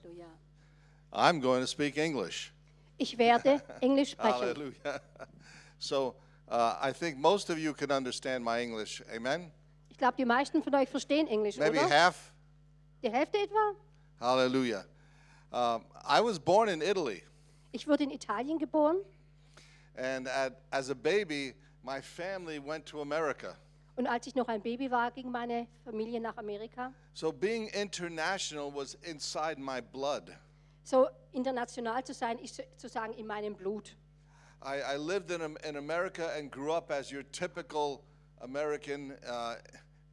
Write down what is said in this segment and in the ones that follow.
Halleluja. I'm going to speak English. Ich werde Englisch sprechen. Hallelujah. So uh, I think most of you can understand my English. Amen? Ich glaube, die meisten von euch verstehen Englisch, Maybe oder? half? Die Hälfte etwa? Hallelujah. Um, I was born in Italy, Ich wurde in Italien geboren and at, as a baby, my family went to America. Und als ich noch ein Baby war, ging meine Familie nach Amerika. So being international was inside my blood. So international zu sein, ist sozusagen in meinem Blut. I, I lived in, in America and grew up as your typical American, uh,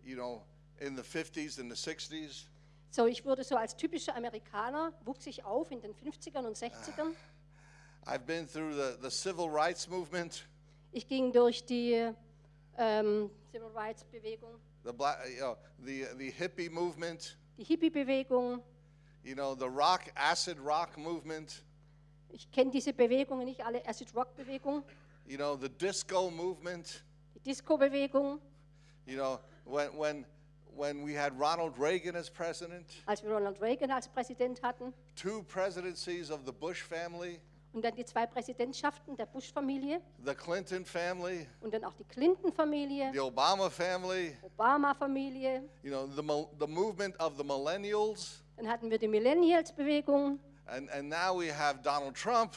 you know, in the 50s and the 60s. So, ich wurde so als typischer Amerikaner, wuchs ich auf in den 50ern und 60ern. I've been through the, the civil rights movement, Ich ging durch die ähm, Civil Rights Bewegung, the, black, uh, you know, the, the hippie movement, die Hippie-Bewegung. you know, the rock, acid rock movement, Ich kenne diese Bewegungen nicht alle, Acid Rock Bewegung, you know, the disco movement, die Disco-Bewegung, you know, when, when, when we had Ronald Reagan as president, als wir Ronald Reagan als Präsident hatten. Two presidencies of the Bush family, und dann die zwei Präsidentschaften der Bush-Familie the Clinton family, und dann auch die Clinton-Familie, the Obama family, Obama-Familie. you know, the, the movement of the millennials, Dann hatten wir die Millennials-Bewegung and, and now we have Donald Trump.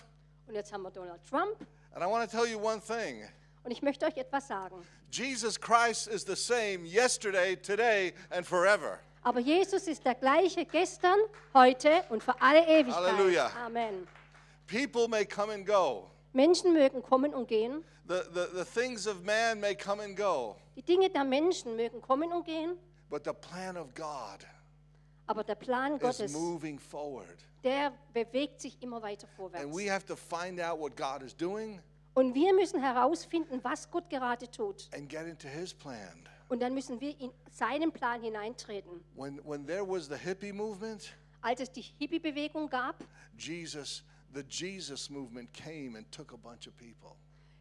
und jetzt haben wir Donald Trump. And I want to tell you one thing Und ich möchte euch etwas sagen. Jesus Christ is the same yesterday, today, and forever. Aber Jesus ist der gleiche gestern, heute und für alle Ewigkeit. Halleluja. Amen. People may come and go, Menschen mögen kommen und gehen. the, the, the things of man may come and go, Die Dinge der Menschen mögen kommen und gehen. but the plan of God Aber der Plan is Gottes, moving forward. der bewegt sich immer weiter And vorwärts. we have to find out what God is doing Und wir müssen herausfinden, was Gott gerade tut. and get into His plan. Und dann müssen wir in seinen Plan hineintreten. When, when there was the hippie movement, Als es die Hippie-Bewegung gab, Jesus, the Jesus movement came and took a bunch of people.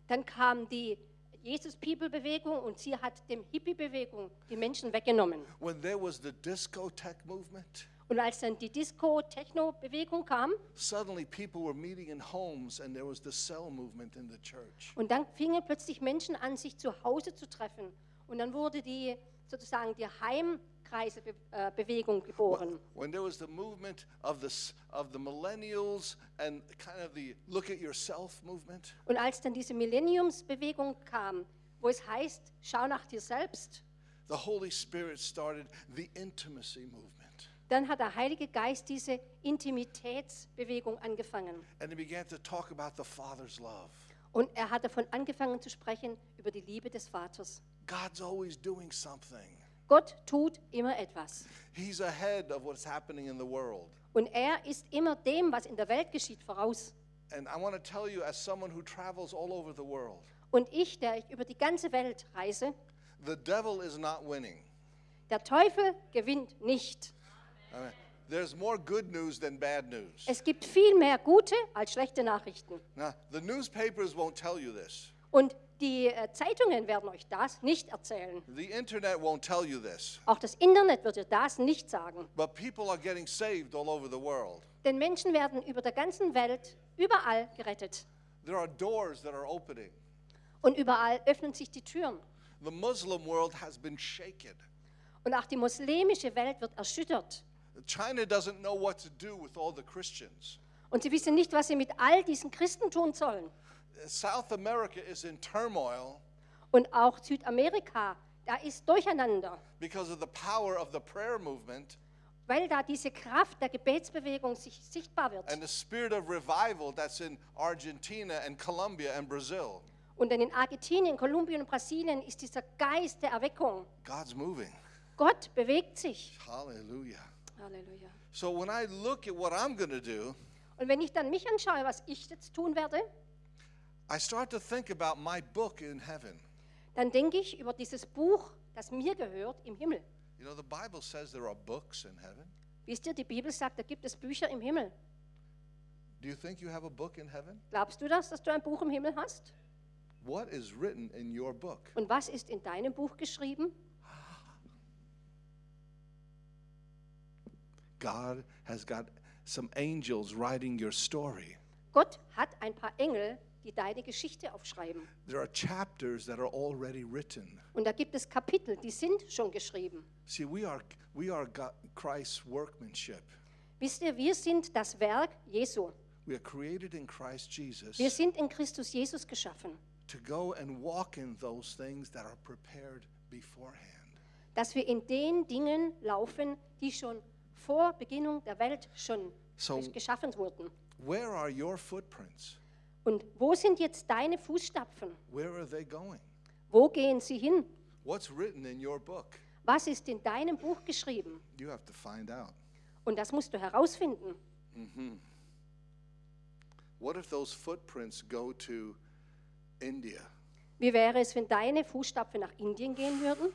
dann kam die Jesus-People-Bewegung und sie hat dem Hippie-Bewegung die Menschen weggenommen. When there was the discotheque movement, Und als dann die Disco-Techno-Bewegung kam, suddenly people were meeting in homes and there was the cell movement in the church. und dann fingen plötzlich Menschen an, sich zu Hause zu treffen. Und dann wurde die sozusagen die Heimkreise-Bewegung geboren. When there was the movement of the, of the millennials and kind of the look at yourself movement, Und als dann diese Millenniumsbewegung kam, wo es heißt, schau nach dir selbst, the Holy Spirit started the intimacy movement. dann hat der Heilige Geist diese Intimitätsbewegung angefangen. And he began to talk about the Father's love. Und er hat davon angefangen zu sprechen über die Liebe des Vaters. God's always doing something. Gott tut immer etwas. He's ahead of what's happening in the world. Und er ist immer dem, was in der Welt geschieht, voraus. And I want to tell you, as someone who travels all over the world, Und ich, der ich über die ganze Welt reise, the devil is not winning. der Teufel gewinnt nicht. I mean, there's more good news than bad news. Es gibt viel mehr gute als schlechte Nachrichten. Now, the newspapers won't tell you this. Und die äh, Zeitungen werden euch das nicht erzählen. The internet won't tell you this. Auch das Internet wird dir das nicht sagen. But people are getting saved all over the world. Denn Menschen werden über der ganzen Welt überall gerettet. There are doors that are opening. Und überall öffnen sich die Türen. The Muslim world has been shaken. Und auch die muslimische Welt wird erschüttert. China doesn't know what to do with all the Christians. Und sie wissen nicht, was sie mit all diesen Christen tun sollen. South America is in turmoil Und auch Südamerika, da ist durcheinander, because of the power of the prayer movement weil da diese Kraft der Gebetsbewegung sich sichtbar wird. and the spirit of revival that's in Argentina and Colombia and Brazil. Und dann in Argentinien, Kolumbien und Brasilien ist dieser Geist der Erweckung. God's moving. Gott bewegt sich. Hallelujah. Halleluja. So when I look at what I'm going to do, Und wenn ich dann mich anschaue, was ich jetzt tun werde, I start to think about my book in heaven. dann denke ich über dieses Buch, das mir gehört, im Himmel. You know, the Bible says there are books in heaven. Wisst ihr, die Bibel sagt, da gibt es Bücher im Himmel. Do you think you have a book in heaven? Glaubst du das, dass du ein Buch im Himmel hast? What is written in your book? Und was ist in deinem Buch geschrieben? God has got some angels writing your story. Gott hat ein paar Engel, die deine Geschichte aufschreiben. There are chapters that are already written. Und da gibt es Kapitel, die sind schon geschrieben. See, we are, we are Christ's workmanship. Wisst ihr, wir sind das Werk Jesu. We are created in Christ Jesus Wir sind in Christus Jesus geschaffen, to go and walk in those things that are prepared beforehand. dass wir in den Dingen laufen, die schon vor Beginnung der Welt schon So- geschaffen wurden. Where are your footprints? Und wo sind jetzt deine Fußstapfen? Where are they going? Wo gehen sie hin? What's written in your book? Was ist in deinem Buch geschrieben? You have to find out. Und das musst du herausfinden. What if those footprints go to India? Wie wäre es, wenn deine Fußstapfen nach Indien gehen würden?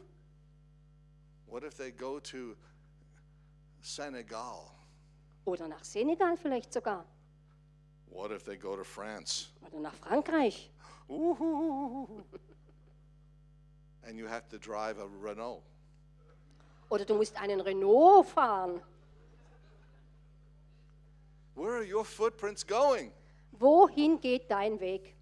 What if they go to Senegal? Oder nach Senegal vielleicht sogar? What if they go to France? Oder nach Frankreich? And you have to drive a Renault. Oder du musst einen Renault fahren? Where are your footprints going? Wohin geht dein Weg?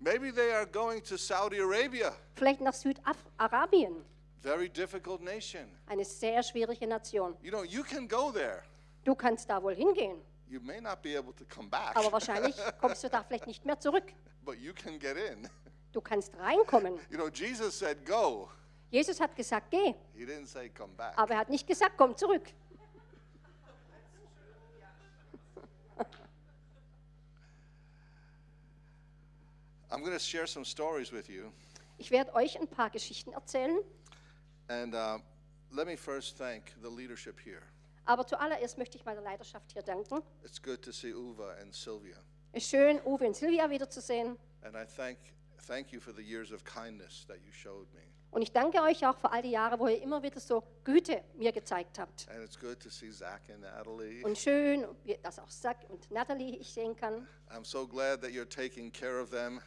Maybe they are going to Saudi Arabia, Vielleicht nach Südarabien, very difficult nation. eine sehr schwierige Nation. You know, you can go there. Du kannst da wohl hingehen, You may not be able to come back, aber wahrscheinlich kommst du da vielleicht nicht mehr zurück. but you can get in. Du kannst reinkommen. You know, Jesus said, Go. Jesus hat gesagt, geh, He didn't say, Come back. aber er hat nicht gesagt, komm zurück. I'm going to share some stories with you. Ich werde euch ein paar Geschichten erzählen, And uh, let me first thank the leadership here. Aber zuallererst möchte ich meiner Leidenschaft hier danken. It's good to see Uva and Sylvia. Es ist schön, Uwe und Silvia wiederzusehen. And I thank, thank you for the years of kindness that you showed me. Und ich danke euch auch für all die Jahre, wo ihr immer wieder so Güte mir gezeigt habt. And it's good to see Zach and Natalie. Und schön, dass auch Zack und Natalie ich sehen kann. I'm so glad that you're taking care of them.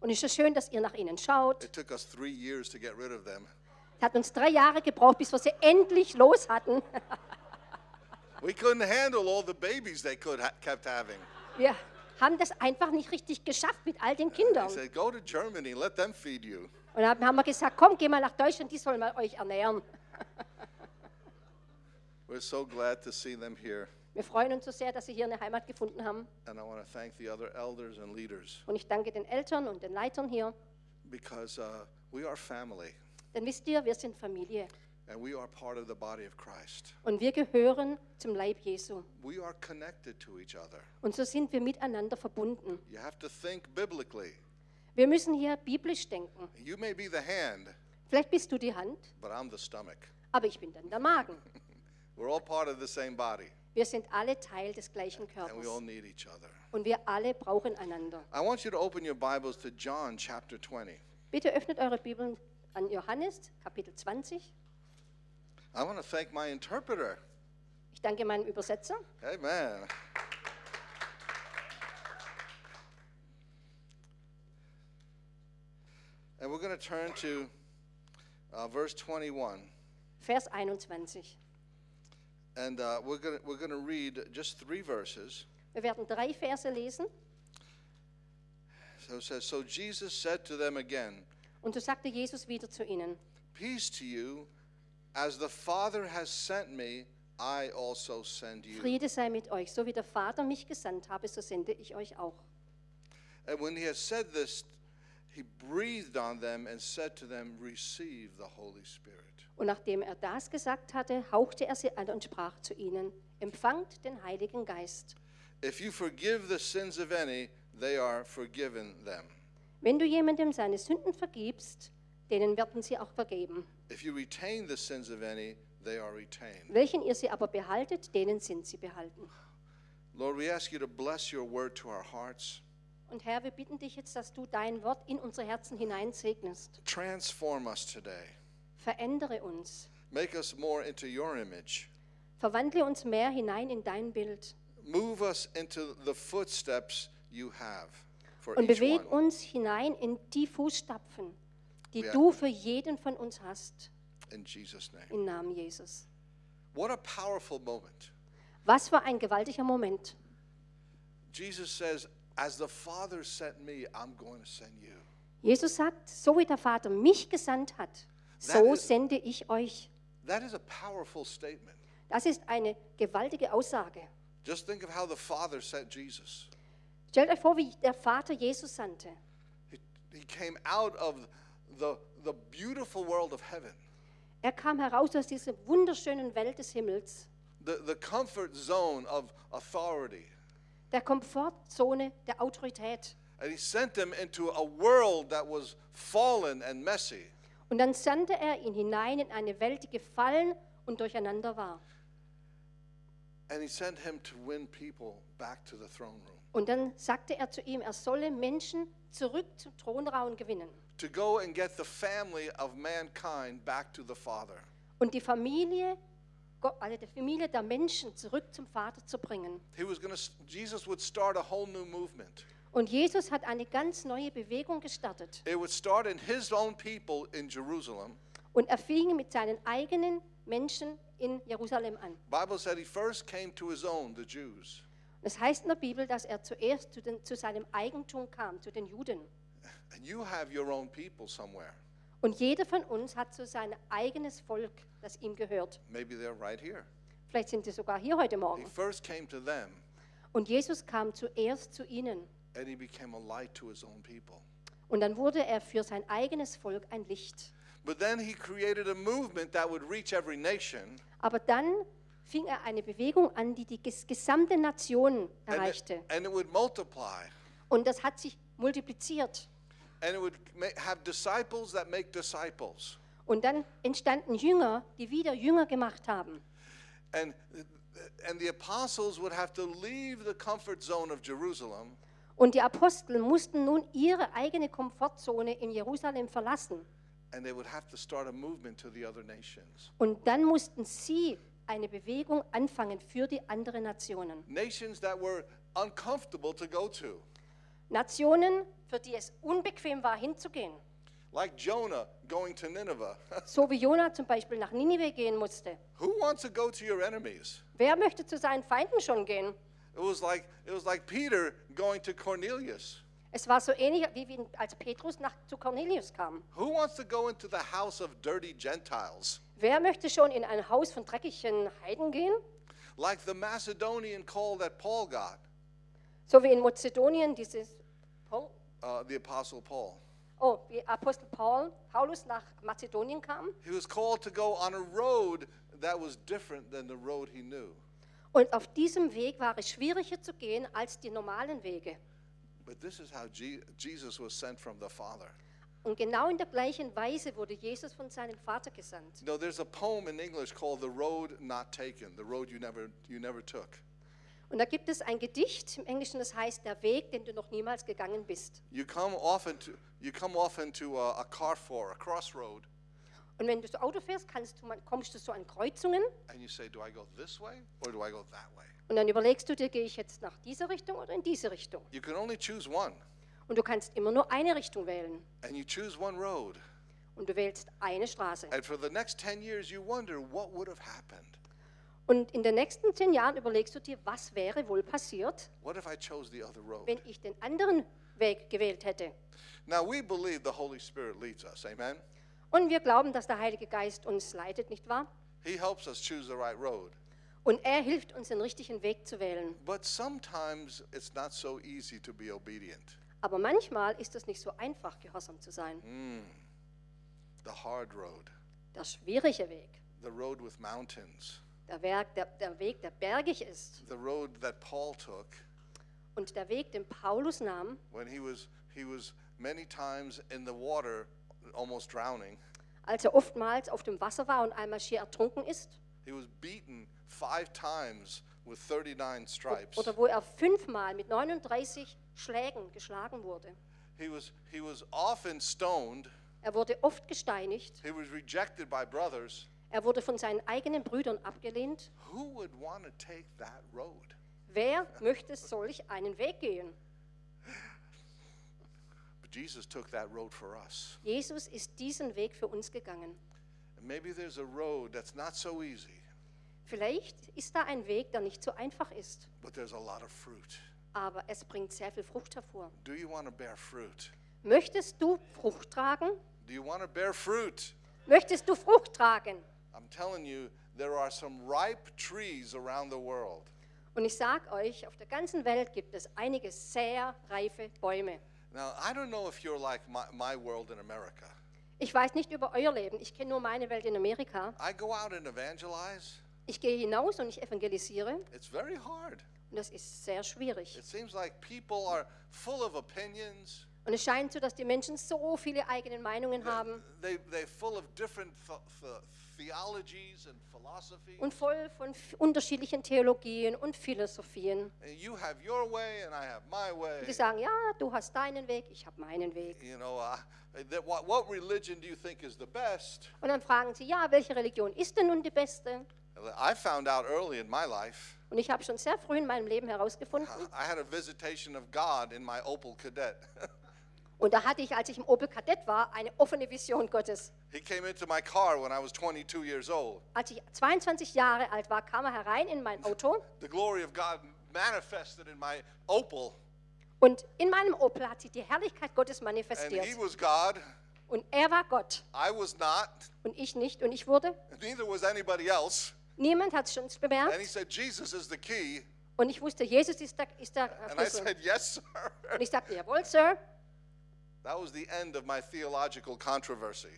Und es ist schön, dass ihr nach ihnen schaut. It took us three years to get rid of them. Es hat uns drei Jahre gebraucht, bis wir sie endlich los hatten. We couldn't handle all the babies they could ha- kept having. Wir haben das einfach nicht richtig geschafft mit all den Kindern. They said, go to Germany, let them feed you. Und dann haben wir gesagt, komm, geh mal nach Deutschland, die sollen mal euch ernähren. We're so glad to see them here. Wir freuen uns so sehr, dass sie hier eine Heimat gefunden haben. And I want to thank the other elders and leaders Und ich danke den Eltern und den Leitern hier. because uh, we are family Denn wisst ihr, wir sind Familie. And we are part of the body of Christ. Und wir gehören zum Leib Jesu. We are connected to each other. Und so sind wir miteinander verbunden. You have to think biblically. Wir müssen hier biblisch denken. You may be the hand, Vielleicht bist du die Hand, but I'm the stomach. aber ich bin dann der Magen. We're all part of the same body, Wir sind alle Teil des gleichen and we all Körpers. need each other. Und wir alle brauchen einander. I want you to open your Bibles to John chapter 20. Bitte öffnet eure Bibeln an Johannes, Kapitel 20. I want to thank my interpreter. Ich danke meinem Übersetzer. Amen. And we're going to turn to uh, verse 21. Vers 21. And uh, we're going we're going to read just three verses. Wir werden drei Verse lesen. So it says, So Jesus said to them again, Und so sagte Jesus wieder zu ihnen, Peace to you. As the Father has sent me, I also send you. Friede sei mit euch, so wie der Vater mich gesandt habe, so sende ich euch auch. And when he had said this, he breathed on them and said to them, Receive the Holy Spirit. Und nachdem er das gesagt hatte, hauchte er sie an und sprach zu ihnen, empfangt den Heiligen Geist. If you forgive the sins of any, they are forgiven them. Wenn du jemandem seine Sünden vergibst, denen werden sie auch vergeben. If you retain the sins of any, they are retained. Welchen ihr sie aber behaltet, denen sind sie behalten. Lord, we ask you to bless your word to our hearts. Und Herr, wir bitten dich jetzt, dass du dein Wort in unsere Herzen hineinsegnest. Transform us today. Verändere uns. Make us more into your image. Verwandle uns mehr hinein in dein Bild. Move us into the footsteps you have for Und beweg uns hinein in die Fußstapfen, die du für jeden von uns hast. In Jesus' name. Im Namen Jesus. What a powerful moment. Was für ein gewaltiger Moment. Jesus says, As the Father sent me, I'm going to send you. Jesus sagt, so wie der Vater mich gesandt hat, That so is- sende ich euch. That is a powerful statement. Das ist eine gewaltige Aussage. Just think of how the Father sent Jesus. Stellt euch vor, wie der Vater Jesus sandte. He, he came out of the, the beautiful world of heaven, Er kam heraus aus dieser wunderschönen Welt des Himmels, the, the comfort zone of authority, der Komfortzone der Autorität. and he sent them into a world that was fallen and messy. Und dann sandte er ihn hinein in eine Welt, die gefallen und durcheinander war. And he sent him to win people back to the throne room, Und dann sagte er zu ihm, er solle Menschen zurück zum Thronraum gewinnen to go and get the family of mankind back to the Father. und die Familie, also die Familie der Menschen zurück zum Vater zu bringen. He was going to, Jesus would start a whole new movement. Und Jesus hat eine ganz neue Bewegung gestartet. It would start in his own people in Jerusalem. Und er fing mit seinen eigenen Menschen in Jerusalem an. Bible said he first came to his own, the Jews. Es heißt in der Bibel, dass er zuerst zu, den, zu seinem Eigentum kam, zu den Juden. And you have your own people somewhere. Und jeder von uns hat so sein eigenes Volk, das ihm gehört. Maybe they're right here. Vielleicht sind sie sogar hier heute He Morgen. first came to them Und Jesus kam zuerst zu ihnen. and he became a light to his own people. Und dann wurde er für sein eigenes Volk ein Licht. But then he created a movement that would reach every nation Aber dann fing er eine Bewegung an, die die ges gesamte Nation and it, erreichte. and it would multiply. Und das hat sich multipliziert. And it would have disciples that make disciples. Und dann entstanden Jünger, die wieder Jünger gemacht haben. And, and the apostles would have to leave the comfort zone of Jerusalem Und die Apostel mussten nun ihre eigene Komfortzone in Jerusalem verlassen. and they would have to start a movement to the other nations. Und dann mussten sie eine Bewegung anfangen für die anderen Nationen. Nations that were uncomfortable to go to, Nationen, für die es unbequem war, hinzugehen. like Jonah going to Nineveh. So wie Jonah zum Beispiel nach Ninive gehen musste. Who wants to go to your enemies? Wer möchte zu seinen Feinden schon gehen? It was like it was like Peter going to Cornelius. Es war so ähnlich, wie als Petrus nach, zu Cornelius kam. Who wants to go into the house of dirty Gentiles? Wer möchte schon in ein Haus von dreckigen Heiden gehen? Like the Macedonian call that Paul got, So wie in Mazedonien dieses Paul, uh, the Apostle Paul. oh, wie Apostel Paul, Paulus nach Mazedonien kam. He was called to go on a road that was different than the road he knew. Und auf diesem Weg war es schwieriger zu gehen als die normalen Wege. But this is how Je- Jesus was sent from the Father. Und genau in der gleichen Weise wurde Jesus von seinem Vater gesandt. You know, there's a poem in English called "The Road Not Taken," the road you never you never took. Und da gibt es ein Gedicht im Englischen, das heißt Der Weg, den du noch niemals gegangen bist. You come often to you come often to a, a carrefour, a crossroad, Und wenn du so Auto fährst, du, kommst du so an Kreuzungen und dann überlegst du dir, gehe ich jetzt nach dieser Richtung oder in diese Richtung? You can only choose one, Und du kannst immer nur eine Richtung wählen. and you choose one road. Und du wählst eine Straße. And for the next 10 years, you wonder what would have happened. Und in den nächsten zehn Jahren überlegst du dir, was wäre wohl passiert, What if I chose the other road? wenn ich den anderen Weg gewählt hätte. Now, we believe the Holy Spirit leads us, amen? Und wir glauben, dass der Heilige Geist uns leitet, nicht wahr? He helps us choose the right road. Und er hilft uns, den richtigen Weg zu wählen. But sometimes it's not so easy to be obedient. Aber manchmal ist es nicht so einfach, gehorsam zu sein. The hard road, Der schwierige Weg, the road with mountains, der, Werk, der, der Weg, der bergig ist. the road that Paul took Und der Weg, den Paulus nahm, when he was, he was many times in the water, almost drowning. als er oftmals auf dem Wasser war und einmal schier ertrunken ist. He was beaten five times with 39 stripes. Oder wo er fünfmal mit 39 Schlägen geschlagen wurde. He was, he was often stoned. Er wurde oft gesteinigt. He was rejected by brothers. Er wurde von seinen eigenen Brüdern abgelehnt. Who would want to take that road? Wer möchte solch einen Weg gehen? But Jesus took that road for us. Jesus ist diesen Weg für uns gegangen. And maybe there's a road that's not so easy. Vielleicht ist da ein Weg, der nicht so einfach ist, but there's a lot of fruit. aber es bringt sehr viel Frucht hervor. Do you want to bear fruit? Möchtest du Frucht tragen? Do you want to bear fruit? Möchtest du Frucht tragen? I'm telling you, there are some ripe trees around the world. Und ich sage euch, auf der ganzen Welt gibt es einige sehr reife Bäume. Now, I don't know if you're like my, my world in America. Ich weiß nicht über euer Leben, ich kenne nur meine Welt in Amerika. I go out and evangelize. Ich gehe hinaus und ich evangelisiere It's very hard. und das ist sehr schwierig. It seems like people are full of opinions. Und es scheint so, dass die Menschen so viele eigene Meinungen haben They, they're full of different th- th-. Und voll von unterschiedlichen Theologien und Philosophien. And you have your way and I have my way. Und die sagen, ja, du hast deinen Weg, ich habe meinen Weg. You know, that, what, what religion do you think is the best? Und dann fragen sie, ja, welche Religion ist denn nun die beste? I found out early in my life. Und ich habe schon sehr früh in meinem Leben herausgefunden. I had a visitation of God in my Opel Cadet. Und da hatte ich, als ich im Opel Kadett war, eine offene Vision Gottes. he came into my car when I was 22 years old. Als ich 22 Jahre alt war, kam er herein in mein Auto The glory of God manifested in my Opel, und in meinem Opel hat sich die Herrlichkeit Gottes and he manifestiert. was God. Und er war Gott I was not. und ich nicht. Und ich wurde, Neither was anybody else. niemand hat es schon And he bemerkt. said, Jesus is the key. Und ich wusste, Jesus ist der, ist der And I Schlüssel. said, Yes, sir. Und ich sagte, jawohl, Sir.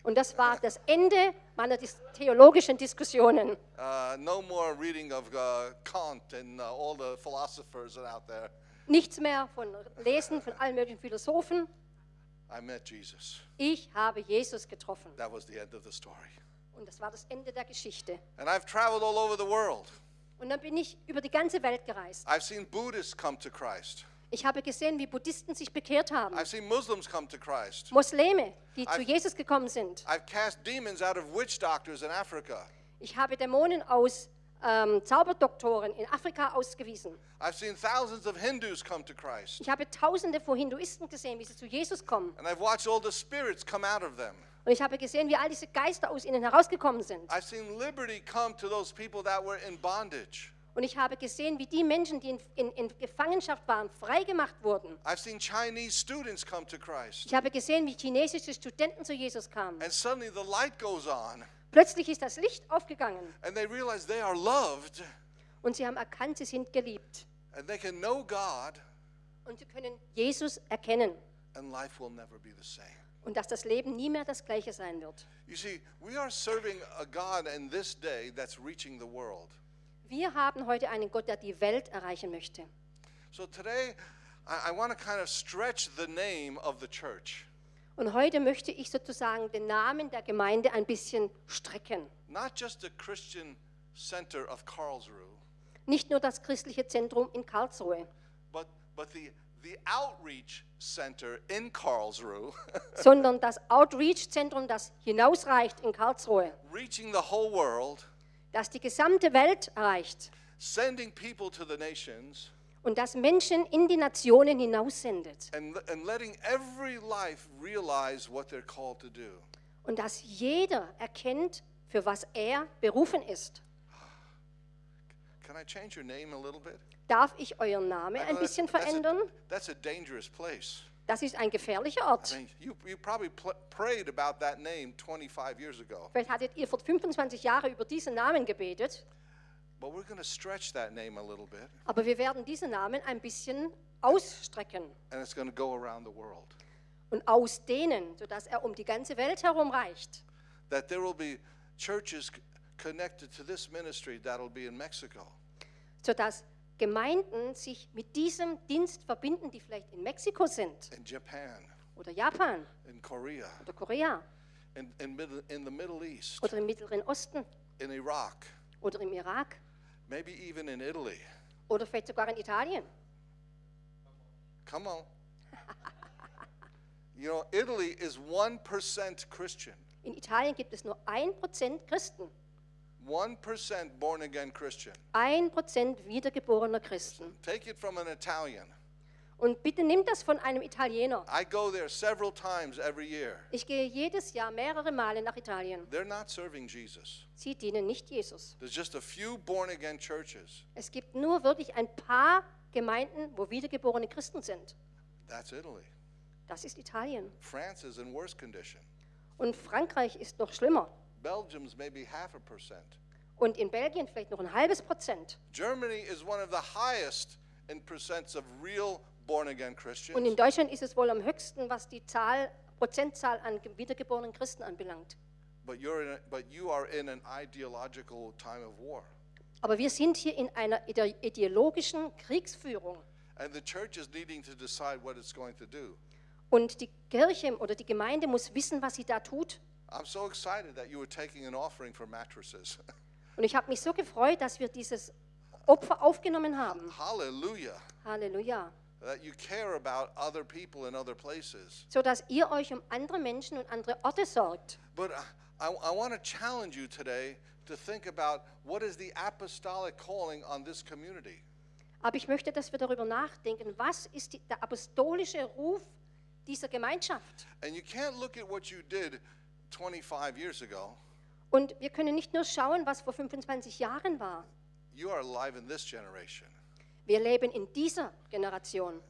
Und das war das Ende meiner theologischen Diskussionen. Uh, no more reading of uh, Kant and uh, all the philosophers out there. Nichts mehr von Lesen von allen möglichen Philosophen. I met Jesus. Ich habe Jesus getroffen. That was the end of the story. Und das war das Ende der Geschichte. And I've traveled all over the world. Und dann bin ich über die ganze Welt gereist. I've seen Buddhists come to Christ. Ich habe gesehen, wie Buddhisten sich bekehrt haben. I've seen Muslims come to Christ. Muslime, die zu I've- Jesus gekommen sind. I've cast demons out of witch doctors in Africa. Ich habe Dämonen aus ähm, Zauberdoktoren in Afrika ausgewiesen. I've seen thousands of Hindus come to Christ. Ich habe Tausende von Hinduisten gesehen, wie sie zu Jesus kommen. And I've watched all the spirits come out of them. Und ich habe gesehen, wie all diese Geister aus ihnen herausgekommen sind. I've seen liberty come to those people that were in bondage. Und ich habe gesehen, wie die Menschen, die in, in, in Gefangenschaft waren, freigemacht wurden. I've seen Chinese students come to Christ. Ich habe gesehen, wie chinesische Studenten zu Jesus kamen. And suddenly the light goes on, Plötzlich ist das Licht aufgegangen and they realize they are loved, und sie haben erkannt, sie sind geliebt. and they can know God, Und sie können Jesus erkennen and life will never be the same. und dass das Leben nie mehr das gleiche sein wird. You see, we are serving a God in this day that's reaching the world. Wir haben heute einen Gott, der die Welt erreichen möchte. So today, I, I want to kind of stretch the name of the church. Und heute möchte ich sozusagen den Namen der Gemeinde ein bisschen strecken. Not just the Christian center of Karlsruhe, Nicht nur das christliche Zentrum in Karlsruhe, but, but the, the outreach center in Karlsruhe, sondern das Outreach-Zentrum, das hinausreicht in Karlsruhe, reaching the whole world, das die gesamte Welt erreicht sending people to the nations, und das Menschen in die Nationen hinaussendet. and, and letting every life realize what they're called to do. Und dass jeder erkennt, für was er berufen ist. Can I change your name a little bit? Darf ich euren Namen ein bisschen that's a- verändern? That's a dangerous place. Das ist ein gefährlicher I Ort. mean, you, you probably prayed about that name 25 years ago, Vielleicht hattet ihr vor 25 Jahren über diesen Namen gebetet, but we're going to stretch that name a little bit, aber wir werden diesen Namen ein bisschen ausstrecken and it's going to go around the world. und ausdehnen, sodass er um die ganze Welt herum reicht. That there will be churches connected to this ministry that'll be in Mexico, Sodass Gemeinden sich mit diesem Dienst verbinden, die vielleicht in Mexiko sind. In Japan, oder Japan. In Korea, oder Korea. In, in, in the Middle East, oder im Mittleren Osten. In Iraq, oder im Irak. Maybe even in Italy. oder vielleicht sogar in Italien. Come on. You know, Italy is 1% Christian, In Italien gibt es nur 1% Christen, 1% born again Christian. 1% wiedergeborener Christen. Take it from an Italian. Und bitte nimm das von einem Italiener. I go there several times every year. Ich gehe jedes Jahr mehrere Male nach Italien. They're not serving Jesus. Sie dienen nicht Jesus. There's just a few born again churches. Es gibt nur wirklich ein paar Gemeinden, wo wiedergeborene Christen sind. That's Italy. Das ist Italien. France is in worse condition. Und Frankreich ist noch schlimmer. Belgium's maybe half a percent. Und in Belgien vielleicht noch ein halbes Prozent. Germany is one of the highest in percents of real born again Und in Christians. Deutschland ist es wohl am höchsten, was die Zahl, Prozentzahl an ge- wiedergeborenen Christen anbelangt. But you're in a, but you are in an ideological time of war. Aber wir sind hier in einer ide- ideologischen Kriegsführung. And the church is needing to decide what it's going to do. Und die Kirche oder die Gemeinde muss wissen, was sie da tut. I'm so excited that you were taking an offering for mattresses. Und ich habe mich so gefreut, dass wir dieses Opfer aufgenommen haben. Hallelujah. Halleluja. That you care about other people in other places. So dass ihr euch um andere Menschen und andere Orte sorgt. But I, I want to challenge you today to think about what is the apostolic calling on this community. Aber ich möchte, dass wir darüber nachdenken, was ist die, der apostolische Ruf dieser Gemeinschaft? And you can't look at what you did 25 years ago. Und wir können nicht nur schauen, was vor 25 Jahren war. You are alive in this generation. Wir leben in dieser Generation.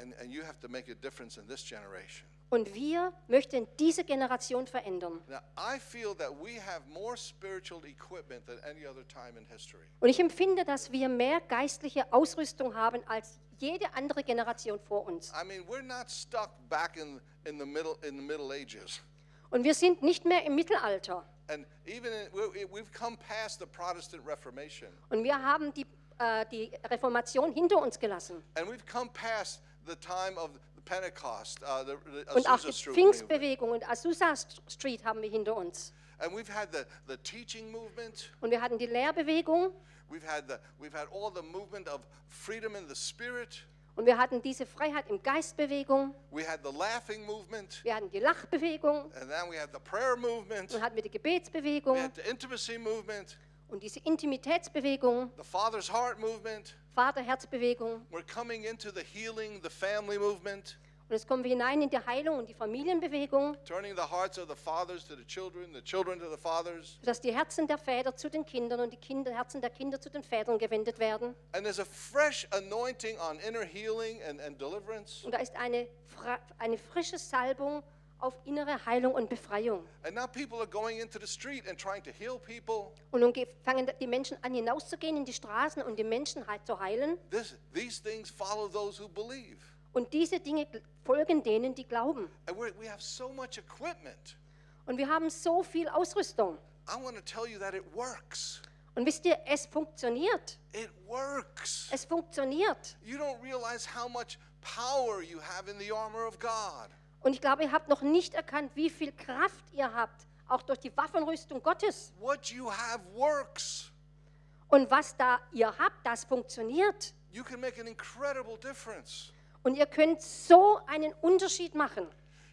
And, and you have to make a difference in this generation. Und wir möchten diese Generation verändern. Now, I feel that we have more spiritual equipment than any other time in history. Und ich empfinde, dass wir mehr geistliche Ausrüstung haben als jede andere Generation vor uns. I mean, we're not stuck back in, in, the, middle, in the Middle Ages. Und wir sind nicht mehr im Mittelalter. And even in, we- we've come past the Protestant Reformation. Und wir haben die, äh, die Reformation hinter uns gelassen. And we've come past the time of the Pentecost, uh, the, the Und auch Azusa die Street movement. Pfingstbewegung und Azusa Street haben wir hinter uns. And we've had the, the teaching movement. Und wir hatten die Lehrbewegung We've had, the, we've had all the movement of freedom in the spirit. Und wir hatten diese Freiheit im Geistbewegung. We had the laughing movement. Wir hatten die Lachbewegung And then we had the prayer movement. und hatten wir die We Gebetsbewegung had the intimacy movement, und diese Intimitätsbewegung, the Father's heart movement. Vaterherzbewegung. We're coming into the healing, the family movement, Und jetzt kommen wir hinein in die Heilung und die Familienbewegung, sodass die Herzen der Väter zu den Kindern und die Kinder, Herzen der Kinder zu den Vätern gewendet werden. And there's a fresh anointing on inner healing and, and deliverance. Und da ist eine, eine frische Salbung auf innere Heilung und Befreiung. And now people are going into the street and trying to heal people. Und nun ge- fangen die Menschen an, hinauszugehen in die Straßen und die Menschen halt zu heilen. This, these things follow those who believe. Und diese Dinge folgen denen, die glauben. And we have so much equipment. Und wir haben so viel Ausrüstung. I want to tell you that it works. Und wisst ihr, es funktioniert. It works. Es funktioniert. You don't realize how much power you have in the armor of God. Und ich glaube, ihr habt noch nicht erkannt, wie viel Kraft ihr habt, auch durch die Waffenrüstung Gottes. What you have works. Und was da ihr habt, das funktioniert. You can make an incredible difference. Und ihr könnt so einen Unterschied machen.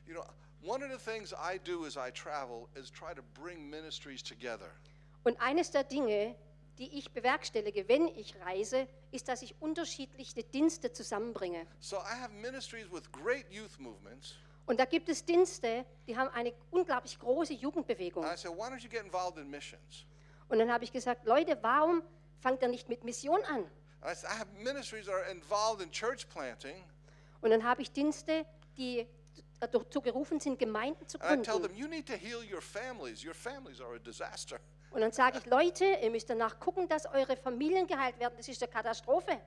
You know, one of the things I do as I travel is try to bring ministries together. Und eines der Dinge, die ich bewerkstellige, wenn ich reise, ist, dass ich unterschiedliche Dienste zusammenbringe. So I have ministries with great youth movements. Und da gibt es Dienste, die haben eine unglaublich große Jugendbewegung. And I said, why don't you get involved in missions? Und dann habe ich gesagt, Leute, warum fangt ihr nicht mit Mission an? And I said, I have ministries that are involved in church planting. Und dann habe ich Dienste, die dazu gerufen sind, Gemeinden zu gründen. Und dann sage ich, Leute, ihr müsst danach gucken, dass eure Familien geheilt werden. Das ist eine Katastrophe.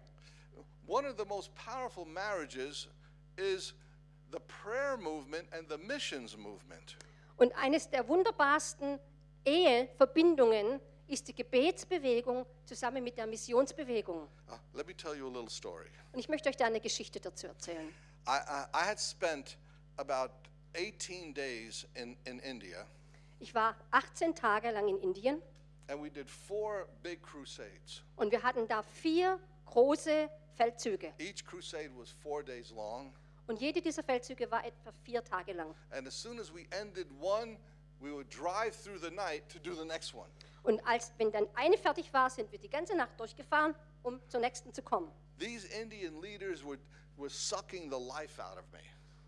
One of the most powerful marriages is the prayer movement and the missions movement. Und eines der wunderbarsten Eheverbindungen ist die Gebetsbewegung zusammen mit der Missionsbewegung. Uh, let me tell you a little story. Und ich möchte euch da eine Geschichte dazu erzählen. I, I, I had spent about 18 days in, in India, Ich war 18 Tage lang in Indien and we did four big crusades. und wir hatten da vier große Feldzüge. Each crusade was four days long, Und jede dieser Feldzüge war etwa vier Tage lang. and as soon as we ended one, we would drive through the night to do the next one. Und als, wenn dann eine fertig war, sind wir die ganze Nacht durchgefahren, um zur nächsten zu kommen. these Indian leaders were, were sucking the life out of me.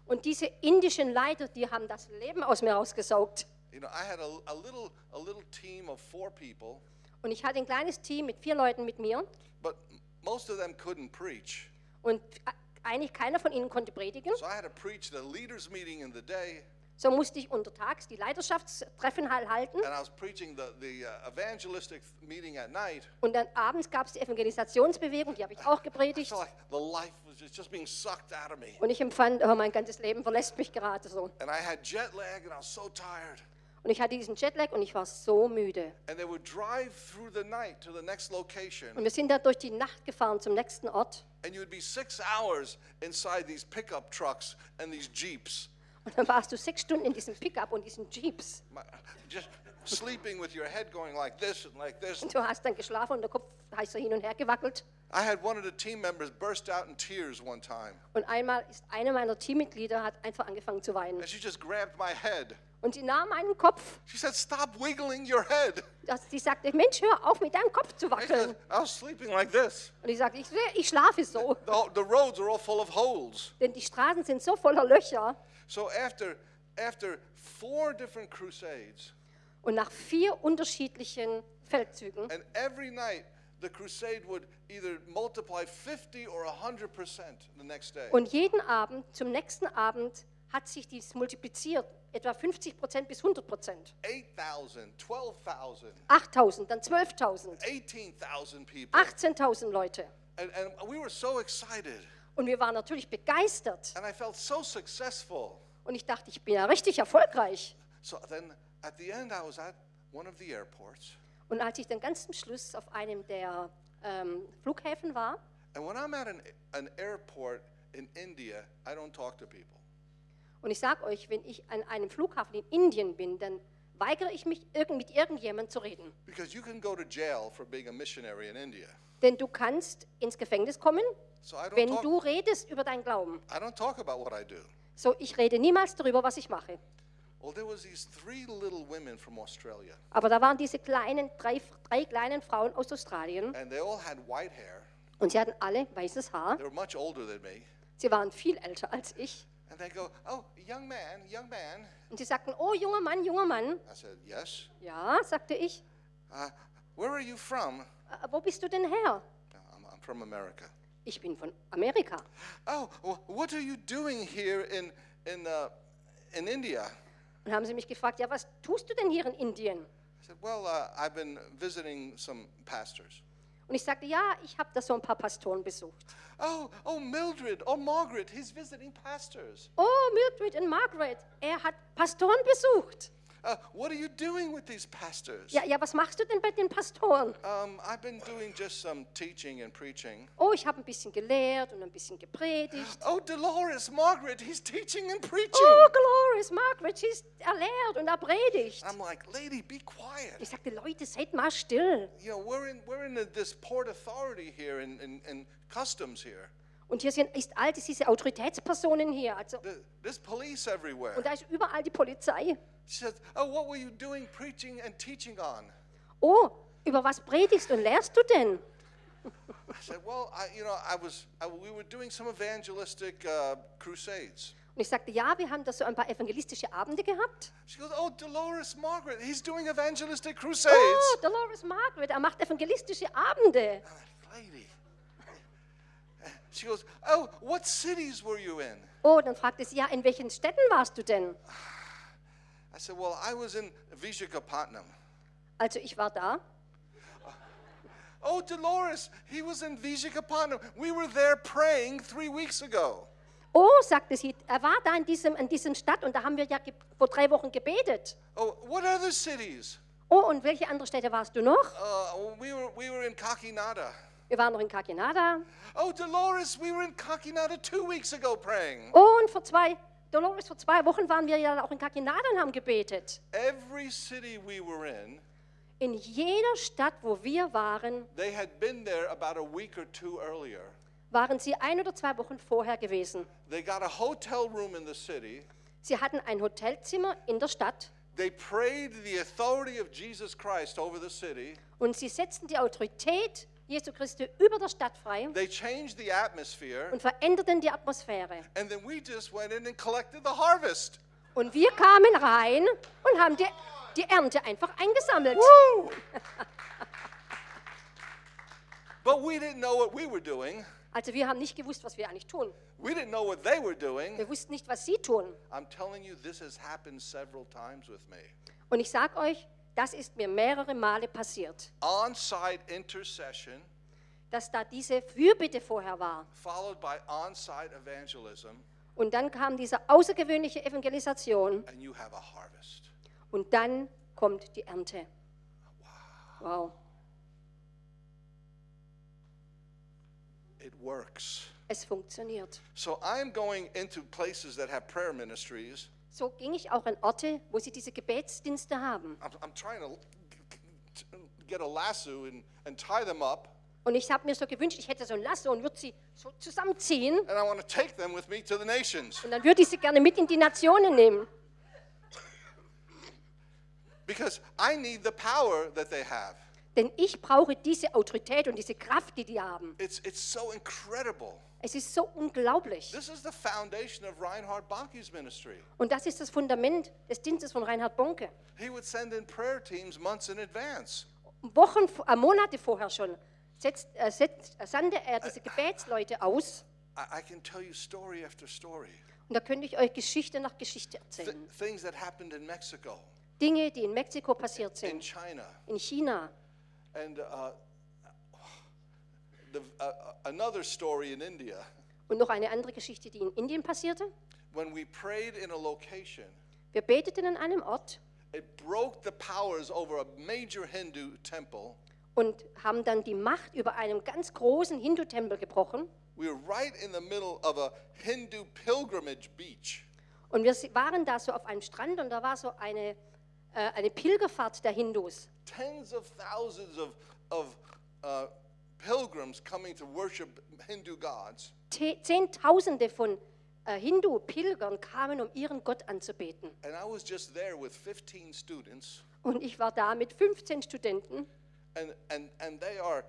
Und diese indischen Leiter, die haben das Leben aus mir rausgesaugt. You know, I had a, a little a little team of four people, Und ich hatte ein kleines Team mit vier Leuten mit mir. but most of them couldn't preach. Und eigentlich keiner von ihnen konnte predigen. So I had to preach the leaders meeting in the day, So musste ich untertags die Leiterschaftstreffen halt halten. and I was preaching the, the uh, evangelistic meeting at night. Und dann abends gab es die Evangelisationsbewegung, die habe ich auch gepredigt. like. Und ich empfand, oh, mein ganzes Leben verlässt mich gerade so. And I had jet lag, and I was so tired. Und ich hatte diesen Jetlag und ich war so müde. And they would drive through the night to the next location, Und wir sind da durch die Nacht gefahren zum nächsten Ort. and you would be six hours inside these pickup trucks and these jeeps, Und dann warst du sechs Stunden in diesem Pickup und diesen Jeeps. my, just sleeping with your head going like this and like this. Und du hast dann geschlafen und der Kopf heißt so hin und her gewackelt. I had one of the team members burst out in tears one time, Und einmal ist eine meiner Teammitglieder hat einfach angefangen zu weinen. and she just grabbed my head. Und sie nahm meinen Kopf. She said, "Stop wiggling your head." dass Sie sagte, Mensch, hör auf mit deinem Kopf zu I, wackeln. said, I was sleeping like this. Und ich sagte, ich, ich schlafe so. The, the roads are all full of holes. Denn die Straßen sind so voller Löcher. So after after four different crusades, Und nach vier unterschiedlichen Feldzügen and every night the crusade would either multiply 50 or 100 percent the next day. und jeden Abend, zum nächsten Abend, hat sich dies multipliziert. Etwa 50 Prozent bis 100 Prozent. 8,000, 12,000, 8000, dann 12.000, 18,000 people. 18.000 Leute. And, and we were so excited. Und wir waren natürlich begeistert. And I felt so successful. Und ich dachte, ich bin ja richtig erfolgreich. So then at the end, I was at one of the airports. Und als ich dann ganz zum Schluss auf einem der ähm, Flughäfen war, And when I'm at an, an airport in India, I don't talk to people. Und ich sage euch, wenn ich an einem Flughafen in Indien bin, dann weigere ich mich, mit irgendjemandem zu reden. Because you can go to jail for being a missionary in India. Denn du kannst ins Gefängnis kommen, So wenn talk, du redest über deinen Glauben. I don't talk about what I do. So, ich rede niemals darüber, was ich mache. Well, there was these three little women from Australia, Aber da waren diese kleinen, drei, drei kleinen Frauen aus Australien and they all had white hair. und sie hatten alle weißes Haar. They were much older than me. Sie waren viel älter als ich. And they go, "Oh, young man, young man." Und sie sagten, oh junger Mann, junger Mann. I said, "Yes." Ja, sagte ich. Uh, where are you from? "Äh, Wo bist du denn her? "No, I'm, I'm from America. Ich bin von Amerika. Oh, what are you doing here in in uh, in India? Und haben sie mich gefragt, ja, was tust du denn hier in Indien? I said, Well, uh, I've been visiting some pastors. Und ich sagte, ja, ich habe da so ein paar Pastoren besucht. Oh, oh, Mildred, oh, Margaret, he's visiting pastors. Oh, Mildred und Margaret, er hat Pastoren besucht. Uh, what are you doing with these pastors? Ja, ja, was machst du denn bei den Pastoren? Um, I've been doing just some teaching and preaching. Oh, ich habe ein bisschen gelehrt und ein bisschen gepredigt. Oh, Dolores, Margaret, he's teaching and preaching. Oh, Glorious Margaret, sie ist erlehrt und er predigt. I'm like, lady, be quiet. Ich sagte, Leute, seid mal still. You know, we're in we're in this port authority here in, in, in customs here. Und hier sind, ist all diese Autoritätspersonen hier. Also, The, there's police everywhere. und da ist überall die Polizei. She says, Oh, what were you doing preaching and teaching on? Oh, über was predigst und lehrst du denn? I said, Well, I, you know, I was, I, we were doing some evangelistic uh, crusades. Und ich sagte, ja, wir haben da so ein paar evangelistische Abende gehabt. She goes, Oh, Dolores Margaret, he's doing evangelistic crusades. Oh, Dolores Margaret, er macht evangelistische Abende. I'm like, Lady. She goes, Oh, what cities were you in? Oh, dann fragte sie, ja, in welchen Städten warst du denn? I said, Well, I was in Vishakhapatnam. Also ich war da. Oh, Dolores, he was in Vishakhapatnam. We were there praying three weeks ago. Oh, sagte sie, er war da in diesem, in diesem Stadt und da haben wir ja vor drei Wochen gebetet. Oh, what other cities? Oh, und welche andere Städte warst du noch? Uh, we, were, we were in Kakinada. Wir waren noch in Kakinada. Oh, Dolores, we were in Kakinada two weeks ago praying. Oh, und vor zwei, Dolores, vor zwei Wochen waren wir ja auch in Kakinada und haben gebetet. Every city we were in, In jeder Stadt, wo wir waren, they had been there about a week or two earlier. waren sie ein oder zwei Wochen vorher gewesen. They got a hotel room in the city. Sie hatten ein Hotelzimmer in der Stadt They prayed the authority of Jesus Christ over the city. und sie setzten die Autorität Jesu Christi über der Stadt frei They changed the atmosphere. und veränderten die Atmosphäre. And then we just went in and collected the harvest. Und wir kamen rein und haben die, die Ernte einfach eingesammelt. Woo! but we didn't know what we were doing. Also wir haben nicht gewusst, was wir eigentlich tun. We didn't know what they were doing. Wir wussten nicht, was sie tun. I'm telling you, this has happened several times with me. Und ich sage euch, das ist mir mehrere Male passiert, On site intercession, dass da diese Fürbitte vorher war. followed by on site evangelism, Und dann kam diese außergewöhnliche Evangelisation and you have a harvest. und dann kommt die Ernte. Wow, It works. es funktioniert. So I'm going into places that have prayer ministries. So ging ich auch an Orte, wo sie diese Gebetsdienste haben. I'm, I'm trying to get a lasso and, and tie them up, Und ich habe mir so gewünscht, ich hätte so ein Lasso und würde sie so zusammenziehen and I want to take them with me to the nations. und dann würde ich sie gerne mit in die Nationen nehmen. Because I need the power that they have. Denn ich brauche diese Autorität und diese Kraft, die die haben. It's, it's so incredible. Es ist so unglaublich. This is the foundation of Reinhard Bonnke's ministry. Und das ist das Fundament des Dienstes von Reinhard Bonke. He would send in prayer teams months in advance. Wochen, äh, Monate vorher schon setzt, äh, setzt, äh, sandte er diese Gebetsleute aus. I, I can tell you story after story. Und da könnte ich euch Geschichte nach Geschichte Th- erzählen. things that happened in Mexico, Dinge, die in Mexiko passiert in sind, China, in China. and uh, the, uh, another story in India. Und noch eine andere Geschichte, die in Indien passierte. When we prayed in a location, Wir beteten an einem Ort it broke the powers over a major Hindu temple. und haben dann die Macht über einem ganz großen Hindu-Tempel gebrochen. We were right in the middle of a Hindu pilgrimage beach. Und wir waren da so auf einem Strand und da war so eine, äh, eine Pilgerfahrt der Hindus. Tens of thousands of, of uh, pilgrims coming to worship Hindu gods. Zehntausende von äh, Hindu-Pilgern kamen, um ihren Gott anzubeten. And I was just there with 15 students, Und ich war da mit 15 Studenten and, and, and they are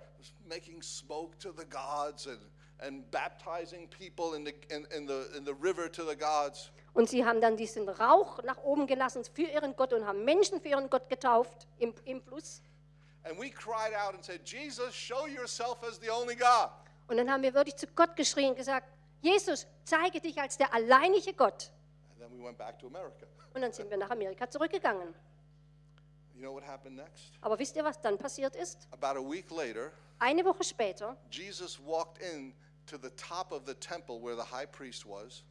making smoke to the gods and, and baptizing people in the, in, in, the, in the river to the gods. und sie haben dann diesen Rauch nach oben gelassen für ihren Gott und haben Menschen für ihren Gott getauft im, im Fluss. And we cried out and said, Jesus, show yourself as the only God. Und dann haben wir wirklich zu Gott geschrien und gesagt, Jesus, zeige dich als der alleinige Gott. And then we went back to America. Und dann sind wir nach Amerika zurückgegangen. You know what happened next? Aber wisst ihr, was dann passiert ist? About a week later, Eine Woche später Jesus walked in to the top of the temple where the high priest was.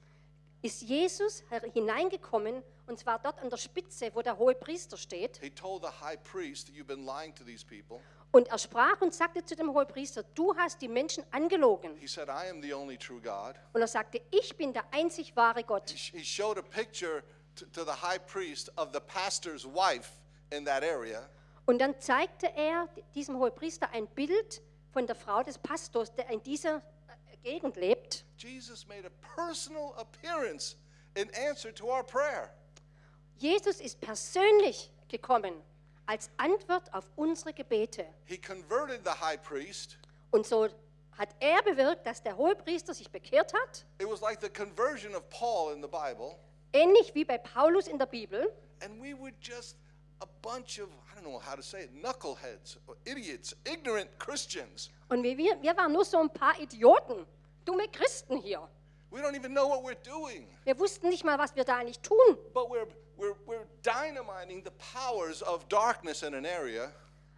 Ist Jesus hineingekommen und zwar dort an der Spitze, wo der hohe Priester steht. He told the high priest, You've been lying to these people. Und er sprach und sagte zu dem Hohepriester, du hast die Menschen angelogen. He said, I am the only true God. Und er sagte, ich bin der einzig wahre Gott. He he showed a picture to, to the high priest of the pastor's wife in that area. Und dann zeigte er diesem Hohepriester ein Bild von der Frau des Pastors, der in dieser Gegend lebt. Jesus made a personal appearance in answer to our prayer. Jesus ist persönlich gekommen als Antwort auf unsere Gebete. He converted the high priest. Und so hat er bewirkt, dass der Hohepriester sich bekehrt hat, It was like the conversion of Paul in the Bible. ähnlich wie bei Paulus in der Bibel. And we were just a bunch of, I don't know how to say it, knuckleheads, or idiots, ignorant Christians. Und wir wir waren nur so ein paar Idioten, dumme Christen hier. We don't even know what we're doing, Wir wussten nicht mal, was wir da eigentlich tun. but we're, we're, we're dynamiting the powers of darkness in an area.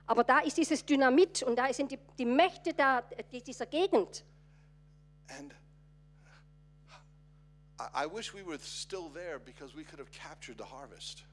Aber da ist dieses Dynamit und da sind die, die Mächte da, die, dieser Gegend. And I, I wish we were still there because we could have captured the harvest.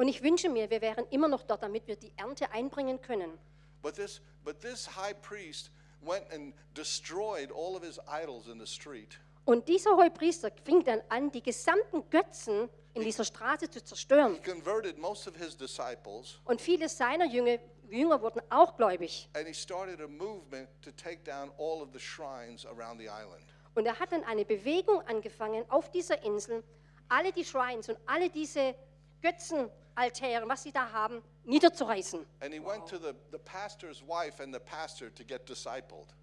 Und ich wünsche mir, wir wären immer noch dort, damit wir die Ernte einbringen können. But this, but this high priest went and destroyed all of his idols in the street. Und dieser Hohepriester fing dann an, die gesamten Götzen in dieser Straße zu zerstören. He converted most of his disciples, Und viele seiner Jünger, Jünger wurden auch gläubig. and he started a movement to take down all of the shrines around the island. Und er hat dann eine Bewegung angefangen auf dieser Insel, alle die Shrines und alle diese Götzen Altären, was sie da haben, niederzureißen. And he went to the, the pastor's wife and the pastor to get discipled.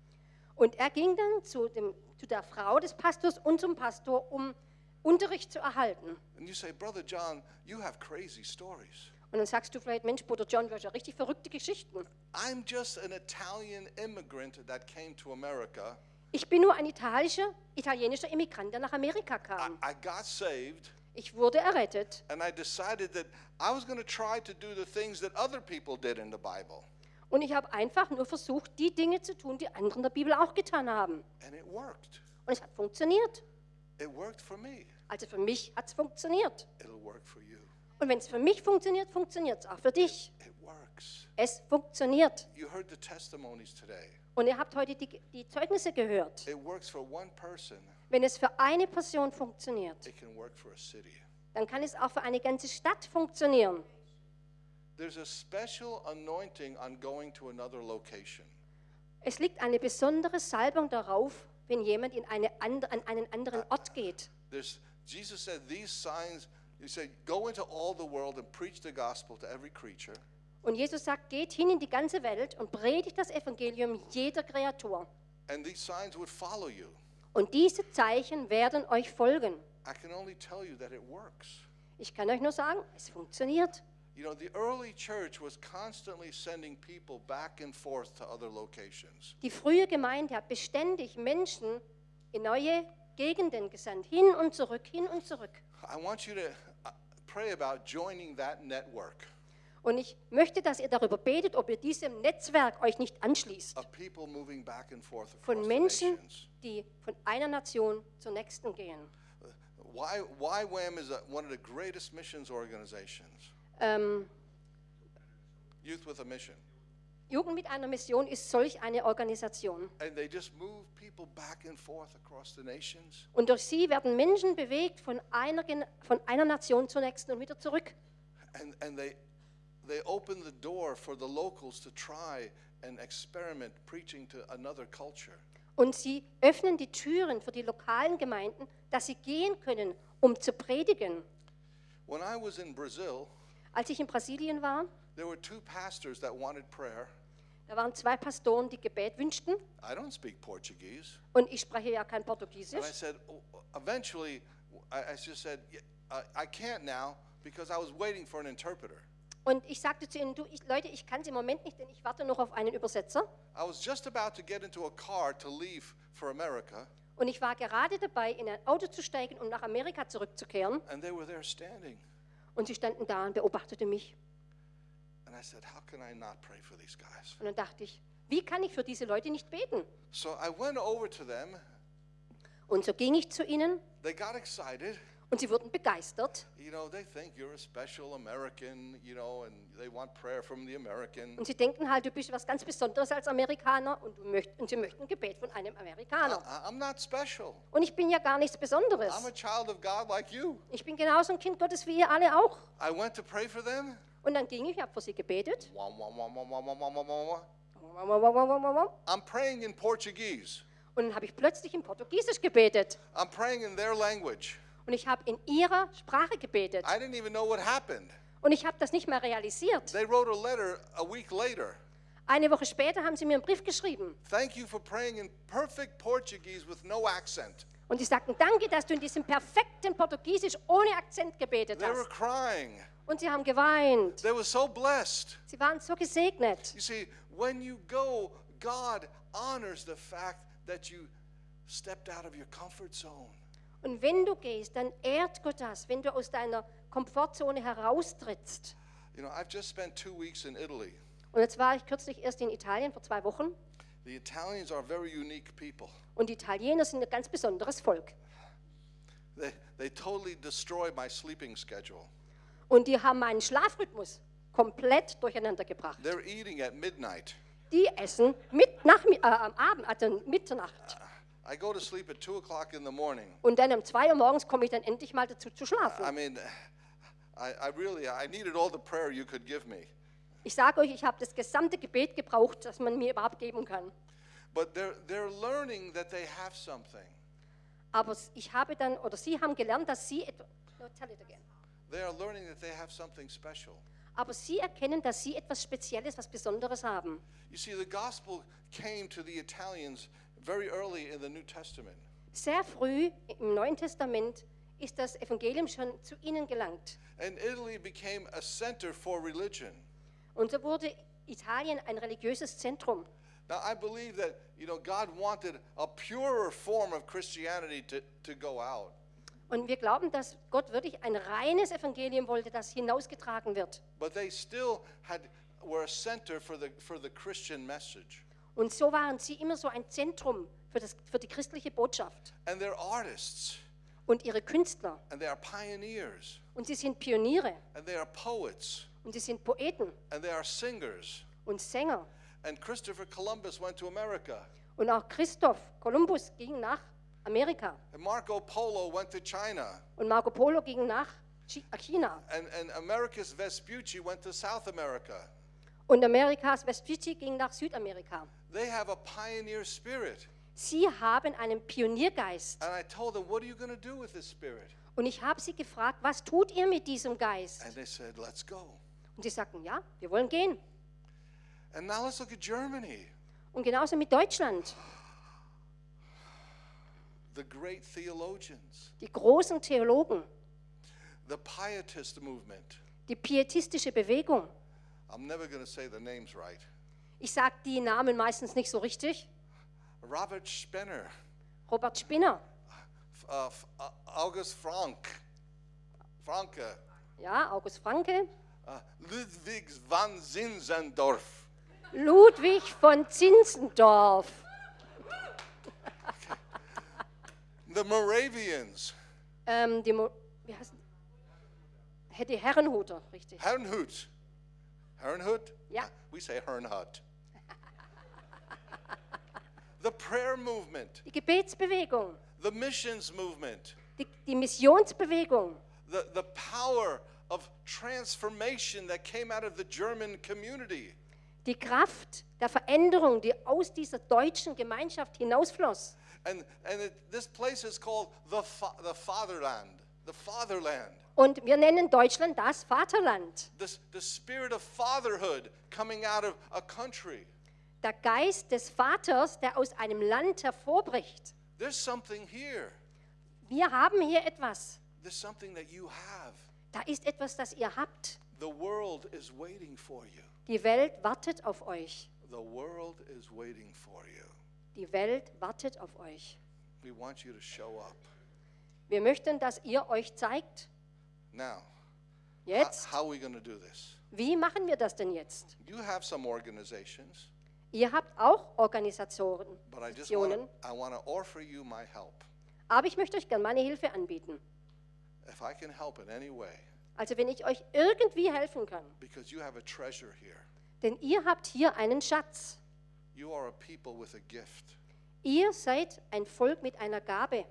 Und er ging dann zu, dem, zu der Frau des Pastors und zum Pastor, um Unterricht zu erhalten. And you say, Brother John, you have crazy stories. Und dann sagst du vielleicht, Mensch, Bruder John, du hast ja richtig verrückte Geschichten. I'm just an Italian immigrant that came to America. Ich bin nur ein italienischer, italienischer Immigrant, der nach Amerika I, kam. I got saved, Ich wurde errettet and I decided that I was going to try to do the things that other people did in the Bible. und ich habe einfach nur versucht, die Dinge zu tun, die andere in der Bibel auch getan haben. And it worked. Und es hat funktioniert. It worked for me. Also für mich hat es funktioniert. It'll work for you. Und wenn es für mich funktioniert, funktioniert es auch für dich. It works. Es funktioniert. You heard the testimonies today. Und ihr habt heute die, die Zeugnisse gehört. It works for one person, Wenn es für eine Person funktioniert, it can work for a city. dann kann es auch für eine ganze Stadt funktionieren. There's a special anointing on going to another location. Es liegt eine besondere Salbung darauf, wenn jemand in eine andre, an einen anderen Ort geht. There's, Jesus said, These signs, He said, go into all the world and preach the gospel to every creature. Und Jesus sagt, geht hin in die ganze Welt und predigt das Evangelium jeder Kreatur. And these signs would follow you. Und diese Zeichen werden euch folgen. I can only tell you that it works. Ich kann euch nur sagen, es funktioniert. You know, the early church was constantly sending people back and forth to other locations. Die frühe Gemeinde hat beständig Menschen in neue Gegenden gesandt, hin und zurück, hin und zurück. I want you to uh, pray about joining that network Und ich möchte, dass ihr darüber betet, ob ihr diesem Netzwerk euch nicht anschließt. Von Menschen, die von einer Nation zur nächsten gehen. Why, YWAM is a, one of the greatest missions organizations. Ähm, Youth with a Mission. Jugend mit einer Mission ist solch eine Organisation. Und durch sie werden Menschen bewegt von einer, von einer Nation zur nächsten und wieder zurück. And, and they, they open the door for the locals to try and experiment preaching to another culture. Und sie öffnen die Türen für die lokalen Gemeinden, dass sie gehen können, um zu predigen. When I was in Brazil, Als ich in Brasilien war, there were two pastors that wanted prayer. da waren zwei Pastoren, die Gebet wünschten. I don't speak Portuguese. Und ich spreche ja kein And I Portugiesisch. said, oh, eventually, I, I just said, "Yeah, I, I can't now because I was waiting for an interpreter. Und ich sagte zu ihnen, du, ich, Leute, ich kann es im Moment nicht, denn ich warte noch auf einen Übersetzer. I was just about to get into a car to leave for America, Und ich war gerade dabei, in ein Auto zu steigen, um nach Amerika zurückzukehren. and they were there standing. Und sie standen da und beobachteten mich. And I said, How can I not pray for these guys? Und dann dachte ich, wie kann ich für diese Leute nicht beten? So I went over to them. Und so ging ich zu ihnen They got excited. Und sie wurden begeistert. Und sie denken halt, du bist was ganz Besonderes als Amerikaner und, möcht, und sie möchten ein Gebet von einem Amerikaner. I, und ich bin ja gar nichts Besonderes. Like ich bin genauso ein Kind Gottes wie ihr alle auch. Und dann ging ich, habe für sie gebetet. I'm praying in Portuguese. Und dann habe ich plötzlich in Portugiesisch gebetet. I'm praying in their language. Und ich habe in ihrer Sprache gebetet. I didn't even know what happened. Und ich habe das nicht mehr realisiert. They wrote a letter a week later. Eine Woche später haben sie mir einen Brief geschrieben. Thank you for praying in perfect Portuguese with no accent. Und sie sagten, danke, dass du in diesem perfekten Portugiesisch ohne Akzent gebetet They were hast. crying. Und sie haben geweint. They were so blessed. Sie waren so gesegnet. You see, when you go, God honors the fact that you stepped out of your comfort zone. Und wenn du gehst, dann ehrt Gott das, wenn du aus deiner Komfortzone heraustrittst. You know, I've just spent two weeks in Italy. Und jetzt war ich kürzlich erst in Italien vor zwei Wochen. The Italians are very unique people. Und die Italiener sind ein ganz besonderes Volk. They, they totally destroy my sleeping schedule. Und die haben meinen Schlafrhythmus komplett durcheinander gebracht. They're eating at midnight. Die essen mit nach, äh, am Abend, also Mitternacht. I go to sleep at 2 o'clock in the morning. Und dann um zwei Uhr morgens komme ich dann endlich mal dazu zu I schlafen. mean, I, I really, I needed all the prayer you could give me. Ich sage euch, ich habe das gesamte Gebet gebraucht, das man mir überhaupt geben kann. But they're, they're learning that they have something. Aber ich habe dann, oder sie haben gelernt, dass sie etwas, no, tell it again. they are learning that they have something special. Aber sie erkennen, dass sie etwas Spezielles, was Besonderes haben. You see, the gospel came to the Italians very early in the New Testament. Sehr früh im Neuen Testament ist das Evangelium schon zu ihnen gelangt. And Italy became a center for religion. Und so wurde Italien ein religiöses Zentrum. Now, I believe that, you know, God wanted a purer form of Christianity to, to go out. Und wir glauben, dass Gott wirklich ein reines Evangelium wollte, das hinausgetragen wird. But they still had, were a center for the, for the Christian message. Und so waren sie immer so ein Zentrum für, das, für die christliche Botschaft. And they're artists, Und ihre Künstler. and they are pioneers, Und sie sind Pioniere. and they are poets, Und sie sind Poeten and they are singers. und Sänger. And Christopher Columbus went to America, Und auch Christoph Kolumbus ging nach Amerika. and Marco Polo went to China, Und Marco Polo ging nach Chi- China. and, and America's Vespucci went to South America. Und Amerikas Vespucci ging nach Südamerika. They have a pioneer spirit. Sie haben einen Pioniergeist. And I told them, What are you going to do with this spirit? Und ich habe sie gefragt, was tut ihr mit diesem Geist? And they said, Let's go. Und sie sagten, ja, wir wollen gehen. And now let's look at Germany. Und genauso mit Deutschland. The great theologians, Die großen Theologen, the pietist movement. die pietistische Bewegung. I'm never going to say the names right. Ich sage die Namen meistens nicht so richtig. Robert Spener, Robert Spinner, uh, F- uh, August Frank, Franke, ja, August Franke, uh, Ludwig van Zinzendorf, Ludwig von Zinzendorf, the Moravians, ähm, die, Mo- wie heißt die? Herrenhuter, richtig. Herrnhut. Herrnhut? Ja. We say Herrnhut. the prayer movement, Die Gebetsbewegung, the missions movement, die, die Missionsbewegung, the, the power of transformation that came out of the German community. die Kraft der Veränderung, die aus dieser deutschen Gemeinschaft hinausfloss. And, and it, this place is called the, fa- the Fatherland. The Fatherland. Und wir nennen Deutschland das Vaterland. The spirit of fatherhood coming out of a country. Der Geist des Vaters, der aus einem Land hervorbricht. There's something here. Wir haben hier etwas. There's something that you have. Da ist etwas, das ihr habt. The world is waiting for you. Die Welt wartet auf euch. The world is waiting for you. Die Welt wartet auf euch. We want you to show up. Wir möchten, dass ihr euch zeigt. Now, Jetzt, how are we going to do this? wie machen wir das denn jetzt? You have some organizations, Ihr habt auch Organisationen, but I just want I want to offer you my help. aber ich möchte euch gerne meine Hilfe anbieten. If I can help in any way, Also wenn ich euch irgendwie helfen kann, because you have a treasure here. denn ihr habt hier einen Schatz. You are a people with a gift. Ihr seid ein Volk mit einer Gabe.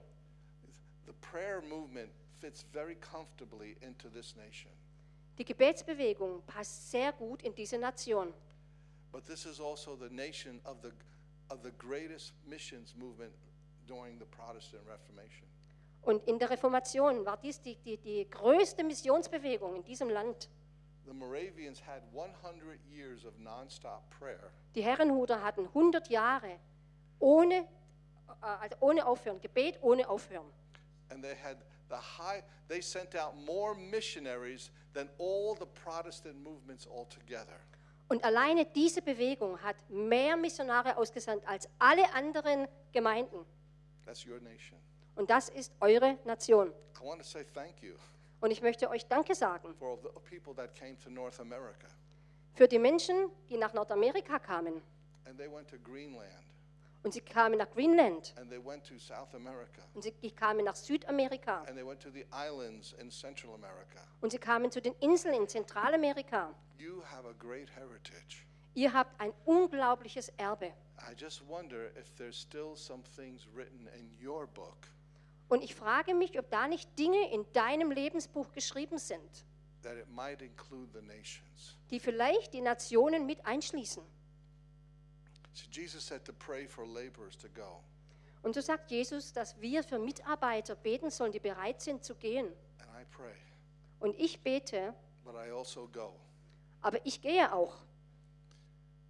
The prayer movement fits very comfortably into this nation. Die Gebetsbewegung passt sehr gut in diese Nation. But this is also the nation of the, of the greatest missions movement during the Protestant Reformation. Und in der Reformation war dies die, die, die größte Missionsbewegung in diesem Land. The Moravians had 100 years of nonstop prayer, Die Herrenhuter hatten 100 Jahre ohne, äh, also ohne Aufhören, Gebet ohne Aufhören. and they had the high, they sent out more missionaries than all the Protestant movements altogether. Und alleine diese Bewegung hat mehr Missionare ausgesandt als alle anderen Gemeinden. That's your nation. Und das ist eure Nation. I want to say thank you Und ich möchte euch Danke sagen for all the people that came to North America für die Menschen, die nach Nordamerika kamen. and they went to Greenland Und sie kamen nach Greenland. and they went to South America Und sie kamen nach Südamerika. and they went to the islands in Central America. Und sie kamen zu den Inseln in Zentralamerika. Ihr habt ein unglaubliches Erbe. I just wonder if there's still some things written in your book Und ich frage mich, ob da nicht Dinge in deinem Lebensbuch geschrieben sind, die vielleicht die Nationen mit einschließen. See, Jesus said to pray for laborers to go. Und so sagt Jesus, dass wir für Mitarbeiter beten sollen, die bereit sind zu gehen. And I pray Und ich bete, but I also go. aber ich gehe auch.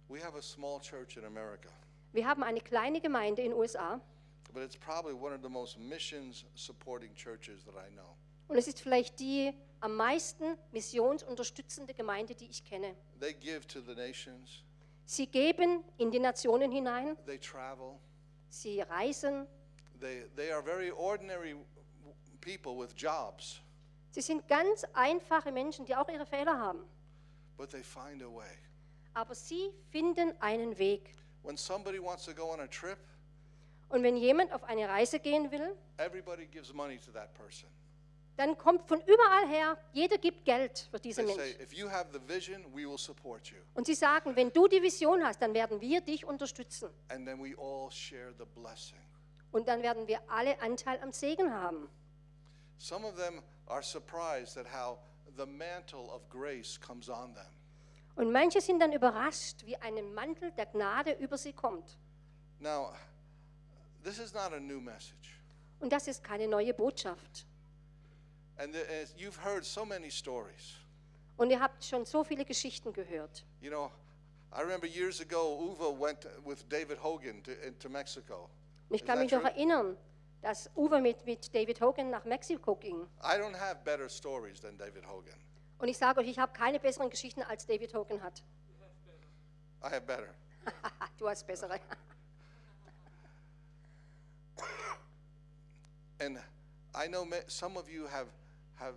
We have a small church in America, Wir haben eine kleine Gemeinde in den USA und es ist vielleicht die am meisten missionsunterstützende Gemeinde, die ich kenne. They give to the nations, Sie geben in die Nationen hinein, they travel, sie reisen, they, they are very ordinary people with jobs, sie sind ganz einfache Menschen, die auch ihre Fehler haben. but they find a way. Aber sie finden einen Weg. When somebody wants to go on a trip, Und wenn jemand auf eine Reise gehen will, everybody gives money to that person. Dann kommt von überall her, jeder gibt Geld für diese They say, Menschen. if you have the vision, we will support you. Und sie sagen, wenn du die Vision hast, dann werden wir dich unterstützen. And then we all share the blessing. Und dann werden wir alle Anteil am Segen haben. Some of them are surprised at how the mantle of grace comes on them. Und manche sind dann überrascht, wie ein Mantel der Gnade über sie kommt. Now, this is not a new message. Und das ist keine neue Botschaft. And the, as you've heard so many stories. Und ihr habt schon so viele Geschichten gehört. You know, I remember years ago, Uwe went with David Hogan to, into Mexico. Und ich Is kann that mich noch true? erinnern, dass Uwe mit, mit David Hogan nach Mexiko ging. I don't have better stories than David Hogan. Und ich sage euch, ich habe keine besseren Geschichten als David Hogan hat. I have better. du hast bessere. And I know some of you have, have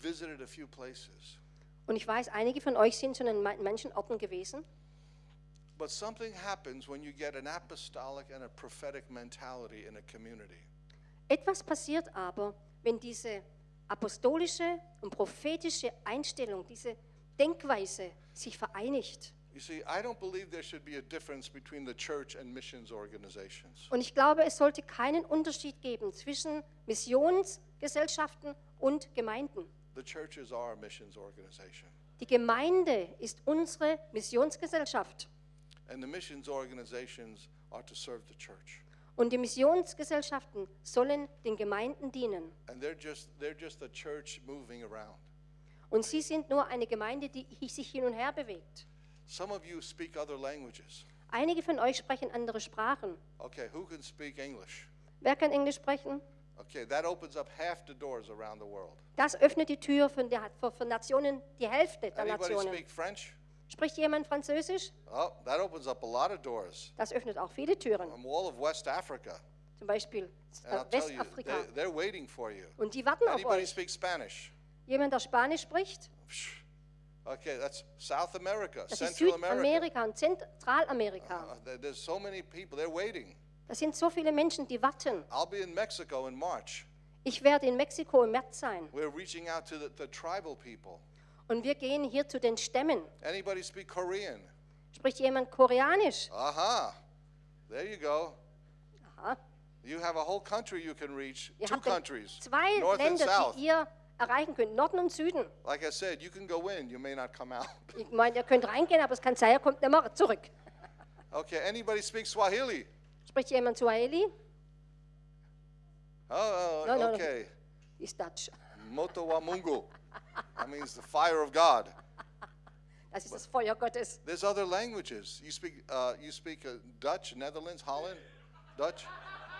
visited a few places, Und ich weiß, einige von euch sind schon an ma- manchen Orten gewesen. but something happens when you get an apostolic and a prophetic mentality in a community. Etwas passiert aber, wenn diese apostolische und prophetische Einstellung, diese Denkweise sich vereinigt. You see, I don't believe there should be a difference between the church and missions organizations. Und ich glaube, es sollte keinen Unterschied geben zwischen Missionsgesellschaften und Gemeinden. Die Gemeinde ist unsere Missionsgesellschaft. And the missions organizations are to serve the church. Und die Missionsgesellschaften sollen den Gemeinden dienen. And they're just, they're just a church moving around. Und sie sind nur eine Gemeinde, die sich hin und her bewegt. Some of you speak other languages. Einige von euch sprechen andere Sprachen. Okay, who can speak English? Wer kann Englisch sprechen? Okay, that opens up half the doors around the world. Das öffnet die Tür für, der, für, für Nationen, die Hälfte der Anybody Nationen. speak French? Spricht jemand Französisch? Oh, that opens up a lot of doors. Das öffnet auch viele Türen. From all of West Africa. Zum Beispiel tell you, Westafrika. they, they're waiting for you. Und die warten auf Anybody euch. speak Spanish? Jemand, der Spanisch spricht? Okay, that's South America, Das ist Central America. Südamerika und Zentralamerika. Uh, there- there's so many people, they're waiting. Das sind so viele Menschen, die warten. I'll be in Mexico in March. Ich werde in Mexiko im März sein. We're reaching out to the, the tribal people. Und wir gehen hier zu den Stämmen. Anybody speak Korean? Spricht jemand Koreanisch? Aha. There you go. Aha. You have a whole country you can reach. Ihr Two countries, zwei North and Länder, South. die ihr erreichen könnt, Norden und Süden. Like I said, you can go in, you may not come out. Ich meine, ihr könnt reingehen, aber es kann sein, er kommt nicht mehr zurück. Okay, anybody speak Swahili? Spricht jemand Swahili? Oh, No, no, no. okay. Ist Dutch. Moto wa Mungu. That means the fire of God. Das ist das Feuer Gottes. There's other languages. You speak, uh, you speak uh, Dutch, Netherlands, Holland, Dutch,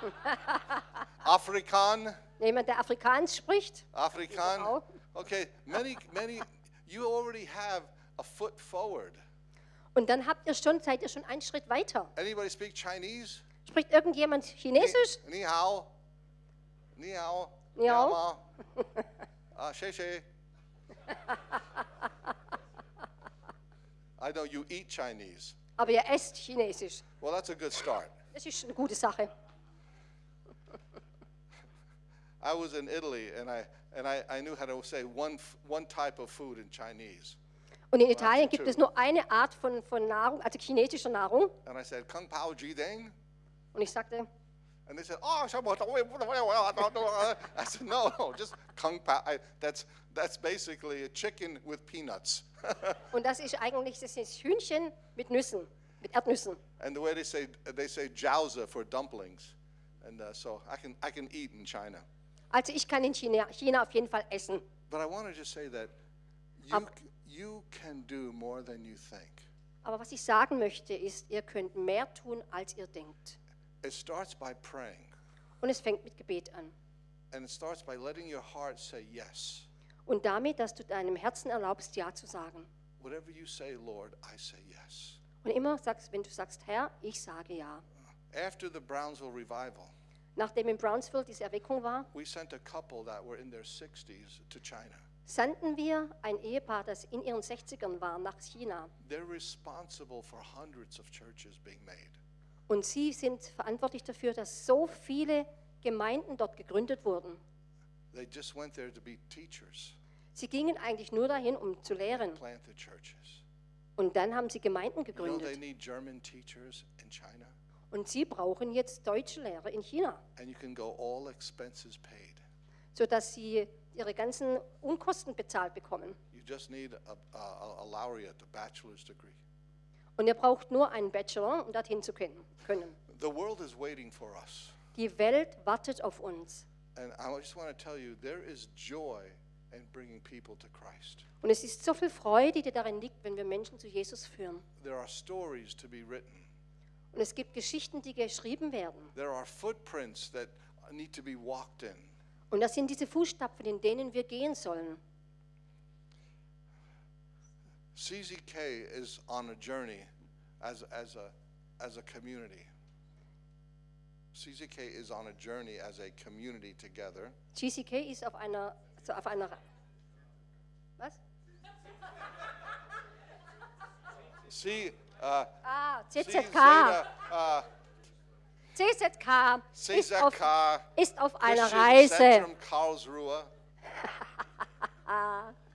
Afrikaan, Jemand, der Afrikaans spricht? Afrikaan. Auch. Okay, many, many. You already have a foot forward. Und dann habt ihr schon, seid ihr schon einen Schritt weiter. Anybody speak Chinese? Spricht irgendjemand Chinesisch? Ni, ni hao. Ni hao. Ni hao. ma. Uh, she she. I know you eat Chinese. Aber ihr esst Chinesisch. Well, that's a good start. Das ist eine gute Sache. I was in Italy and I and I, I knew how to say one one type of food in Chinese. Und in Italien gibt es nur eine Art von, von Nahrung, also chinesischer Nahrung. And I said, Kung Pao Ji Deng? Und ich sagte, And they said, Oh, Shamo- I said, No, no, just Kung Pao. I, that's, that's basically a chicken with peanuts. und das ist eigentlich, das ist Hühnchen mit Nüssen, mit Erdnüssen. and the way they say, they say jiaozi for dumplings. And uh, so I can, I can eat in China. Also ich kann in China, China auf jeden Fall essen. But I want to just say that you, you can do more than you think. Aber was ich sagen möchte, ist, ihr könnt mehr tun, als ihr denkt. It starts by praying, Und es fängt mit Gebet an. and it starts by letting your heart say yes. Und damit, dass du deinem Herzen erlaubst, Ja zu sagen. Whatever you say, Lord, I say yes. Und immer sagst, wenn du sagst, Herr, ich sage Ja. After the Brownsville revival, Nachdem in Brownsville diese Erweckung war, we sent a couple that were in their 60s to China. sandten wir ein Ehepaar, das in ihren 60ern war, nach China. They're responsible for hundreds of churches being made. Und sie sind verantwortlich dafür, dass so viele Gemeinden dort gegründet wurden. They just went there to be teachers, Sie gingen eigentlich nur dahin, um zu lehren. Und dann haben sie Gemeinden gegründet. Und sie brauchen jetzt deutsche Lehrer in China, and you can go all expenses paid. sodass sie ihre ganzen Unkosten bezahlt bekommen. You just need a, a, a laureate, a bachelor's degree. Und ihr braucht nur einen Bachelor, um dorthin zu können. The world is waiting for us. Die Welt wartet auf uns. And I just want to tell you, there is joy in bringing people to Christ. Und es ist so viel Freude, die darin liegt, wenn wir Menschen zu Jesus führen. There are stories to be written. Und es gibt Geschichten, die geschrieben werden. There are footprints that need to be walked in. Und das sind diese Fußstapfen, in denen wir gehen sollen. CZK is on a journey as, as, a, as a community. CZK is on a journey as a community together. GCK ist auf einer, also auf einer, was? See, uh, Ah, CZK. Zeta, uh, CZK ist auf, CZK, ist auf einer Reise. Zentrum Karlsruhe.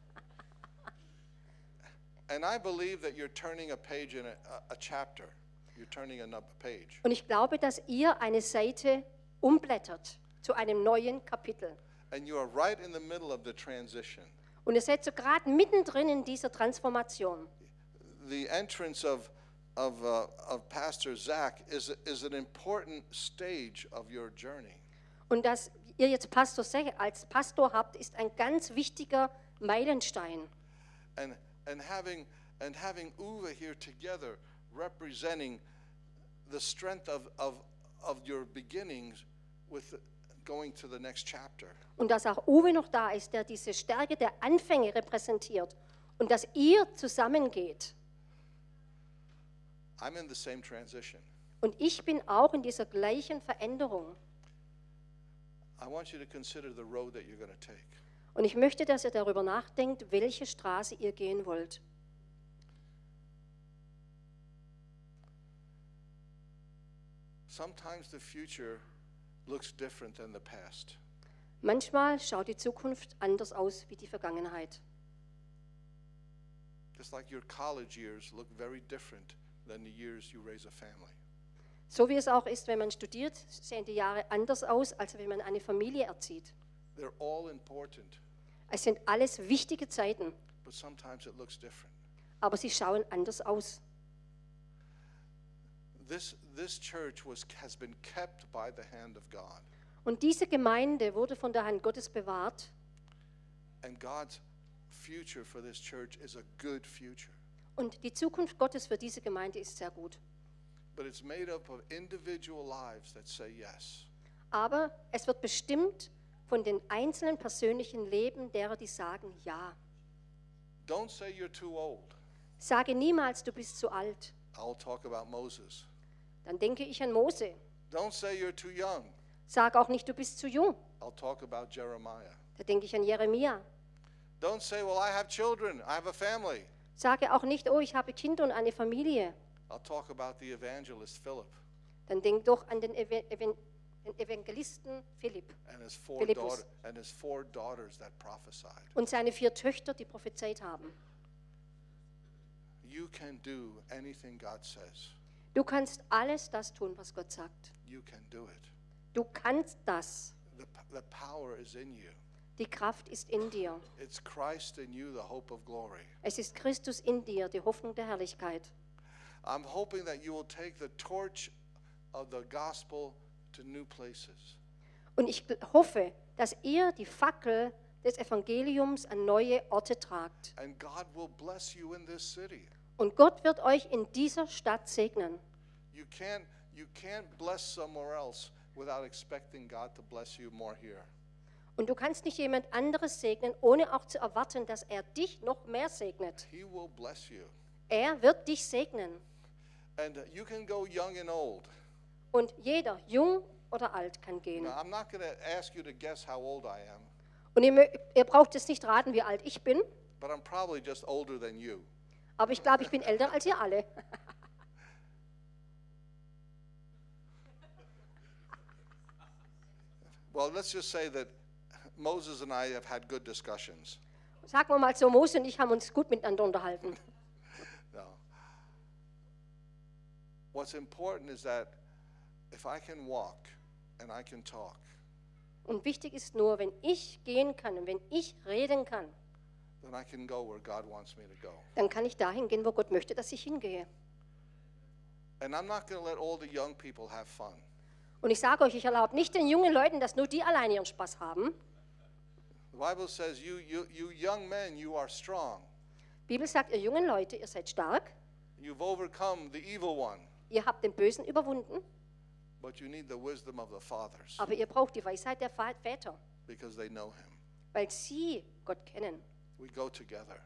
Und ich glaube, dass ihr eine Seite umblättert zu einem neuen Kapitel. And you are right in the middle of the transition. Und ihr seid so gerade mittendrin in dieser Transformation. The entrance of, of, uh, of Pastor Zach is, is an important stage of your journey. Und dass ihr jetzt Pastor Sech als Pastor habt, ist ein ganz wichtiger Meilenstein. And, and, having, and having Uwe here together representing the strength of, of, of your beginnings with going to the next chapter. Und dass auch Uwe noch da ist, der diese Stärke der Anfänge repräsentiert. Und dass ihr zusammengeht. I'm in the same transition. Und ich bin auch in dieser gleichen Veränderung. I want you to consider the road that you're going to take. Und ich möchte, dass ihr darüber nachdenkt, welche Straße ihr gehen wollt. Sometimes the future looks different than the past. Manchmal schaut die Zukunft anders aus wie die Vergangenheit. So wie es auch ist, wenn man studiert, sehen die Jahre anders aus, als wenn man eine Familie erzieht. They're all important, Es sind alles wichtige Zeiten, but sometimes it looks different. aber sie schauen anders aus. This, this church was, has been kept by the hand of God, Und diese Gemeinde wurde von der Hand Gottes bewahrt. and God's future for this church is a good future. Und die Zukunft Gottes für diese Gemeinde ist sehr gut. But it's made up of individual lives that say yes. Aber es wird bestimmt von den einzelnen persönlichen Leben derer, die sagen Ja. Don't say you're too old. Sage niemals, du bist zu alt. I'll talk about Moses. Dann denke ich an Mose. Don't say you're too young. Sag auch nicht, du bist zu jung. I'll talk about Jeremiah. Da denke ich an Jeremia. Don't say, well, I have children, I have a family. Sage auch nicht, oh, ich habe Kinder und eine Familie. I'll talk about the evangelist Philip Dann denk doch an den Evan Evan den Evangelisten Philipp and his four, Philippus. daughter, and his four daughters that prophesied. und seine vier Töchter, die prophezeit haben. You can do anything God says. Du kannst alles das tun, was Gott sagt. You can do it. Du kannst das. The, the power is in you. Die Kraft ist in dir. It's Christ in you, the hope of glory. Es ist Christus in dir, die Hoffnung der Herrlichkeit. I'm hoping that you will take the torch of the gospel. Und ich hoffe, dass ihr die Fackel des Evangeliums an neue Orte tragt. And God will bless you in this city. Und Gott wird euch in dieser Stadt segnen. You can't, you can't bless somewhere else without expecting God to bless you more here. Und du kannst nicht jemand anderes segnen, ohne auch zu erwarten, dass er dich noch mehr segnet. He will bless you. Er wird dich segnen. And you can go young and old. Und jeder, jung oder alt, kann gehen. Now, I'm not going to ask you to guess how old I am, Und ihr, mö- ihr braucht jetzt nicht raten, wie alt ich bin, but I'm probably just older than you. aber ich glaube, ich bin älter als ihr alle. Well, let's just say that Moses and I have had good discussions. Sagen wir mal so, Mose und ich haben uns gut miteinander unterhalten. No. What's important is that if I can walk and I can talk, Und wichtig ist nur, wenn ich gehen kann und wenn ich reden kann, then I can go where God wants me to go. dann kann ich dahin gehen, wo Gott möchte, dass ich hingehe. And I'm not going to let all the young people have fun. Und ich sage euch, ich erlaube nicht den jungen Leuten, dass nur die alleine ihren Spaß haben. The Bible says, you, you, you young men, you are strong. Die Bibel sagt, ihr jungen Leute, ihr seid stark, You've overcome the evil one, ihr habt den Bösen überwunden, but you need the wisdom of the fathers aber ihr braucht die Weisheit der Fa- Väter, because they know him. weil sie Gott kennen. We go together.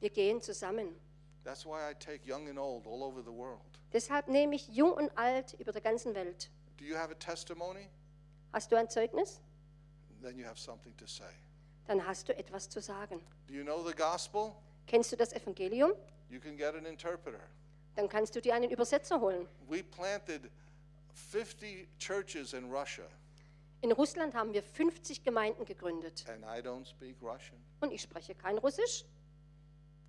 Wir gehen zusammen. That's why I take young and old all over the world. Deshalb nehme ich jung und alt über der ganzen Welt. Do you have a testimony? Hast du ein Zeugnis? Then you have something to say. Dann hast du etwas zu sagen. Do you know the gospel? Kennst du das Evangelium? You can get an interpreter. Dann kannst du dir einen Übersetzer holen. We planted 50 churches in Russia, In Russland haben wir 50 Gemeinden gegründet. and I don't speak Russian. Und ich spreche kein Russisch.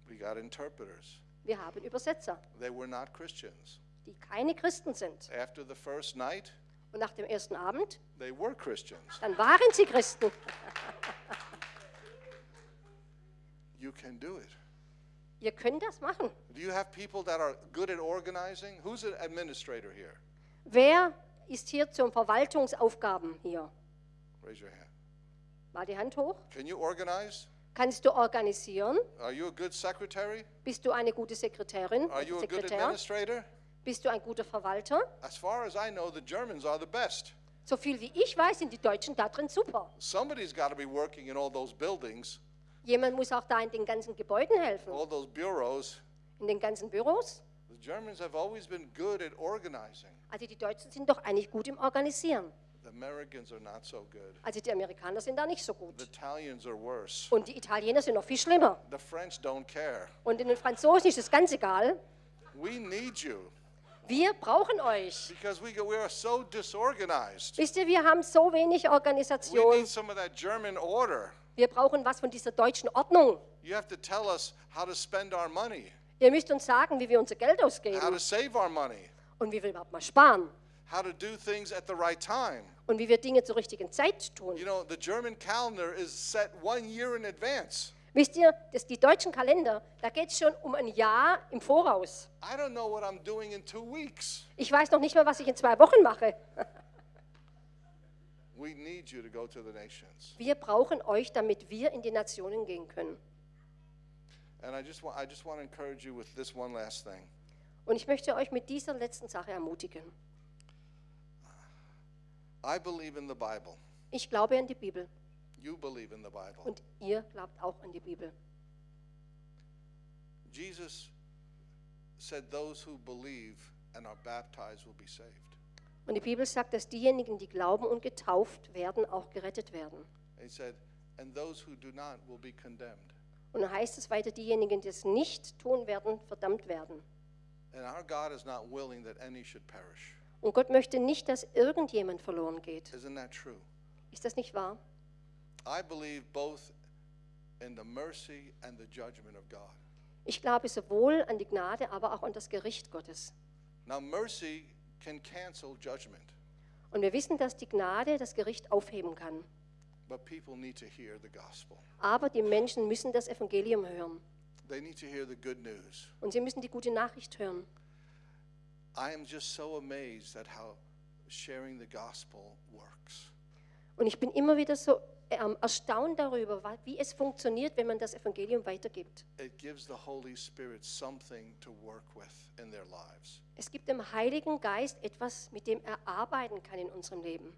We got interpreters. Wir haben Übersetzer, They were not Christians. die keine Christen sind. After the first night, Und nach dem ersten Abend, they were Christians. dann waren sie Christen. You can do it. Ihr könnt das machen. Do you have people that are good at organizing? Who's an administrator here? Wer ist hier zum Verwaltungsaufgaben hier? Raise your hand. Mal die Hand hoch. Can you organize? Kannst du organisieren? Are you a good secretary? Bist du eine gute Sekretärin? Are you a good administrator? Bist du ein guter Verwalter? As far as I know, the Germans are the best. So viel wie ich weiß, sind die Deutschen da drin super. Somebody's got to be working in all those buildings, Jemand muss auch da in den ganzen Gebäuden helfen, all those bureaus. in den ganzen Büros. The Germans have always been good at organizing. Also die Deutschen sind doch eigentlich gut im Organisieren. The Americans are not so good. Also die Amerikaner sind da nicht so The gut. Italians are worse. Und die Italiener sind noch viel schlimmer. The French don't care. Und den Franzosen ist es ganz egal. We need you Wir brauchen euch. because we, we are so disorganized. Wisst ihr, wir haben so wenig We Organisation. need some of that German order. Wir brauchen was von dieser deutschen Ordnung. You have to tell us how to spend our money, Ihr müsst uns sagen, wie wir unser Geld how to ausgeben save our money, und wie wir überhaupt mal sparen how to do things at the right time. und wie wir Dinge zur richtigen Zeit tun. You know, the German calendar is set one year in advance. Wisst ihr, dass die deutschen Kalender, da geht es schon um ein Jahr im Voraus. I don't know what I'm doing in two weeks. Ich weiß noch nicht mal, was ich in zwei Wochen mache. We need you to go to the nations. Wir brauchen euch, damit wir in die Nationen gehen können. Und ich möchte euch mit dieser letzten Sache ermutigen. I believe in the Bible. Ich glaube an die Bibel You believe in the Bible. und ihr glaubt auch an die Bibel. Jesus said, Those who believe and are baptized will be saved. Und die Bibel sagt, dass diejenigen, die glauben und getauft werden, auch gerettet werden. He said, And those who do not will be condemned. Und dann heißt es weiter, diejenigen, die es nicht tun werden, verdammt werden. And our God is not willing that any should perish. Und Gott möchte nicht, dass irgendjemand verloren geht. Isn't that true? Ist das nicht wahr? I believe both in the mercy and the judgment of God. Ich glaube sowohl an die Gnade, aber auch an das Gericht Gottes. Now, mercy can cancel judgment, Und wir wissen, dass die Gnade das Gericht aufheben kann. But people need to hear the gospel. Aber die Menschen müssen das Evangelium hören. They need to hear the good news. Und sie müssen die gute Nachricht hören. I am just so amazed at how sharing the gospel works. Und ich bin immer wieder so ähm, erstaunt darüber, wie es funktioniert, wenn man das Evangelium weitergibt. It gives the Holy Spirit something to work with in their lives. Es gibt dem Heiligen Geist etwas, mit dem er arbeiten kann in unserem Leben.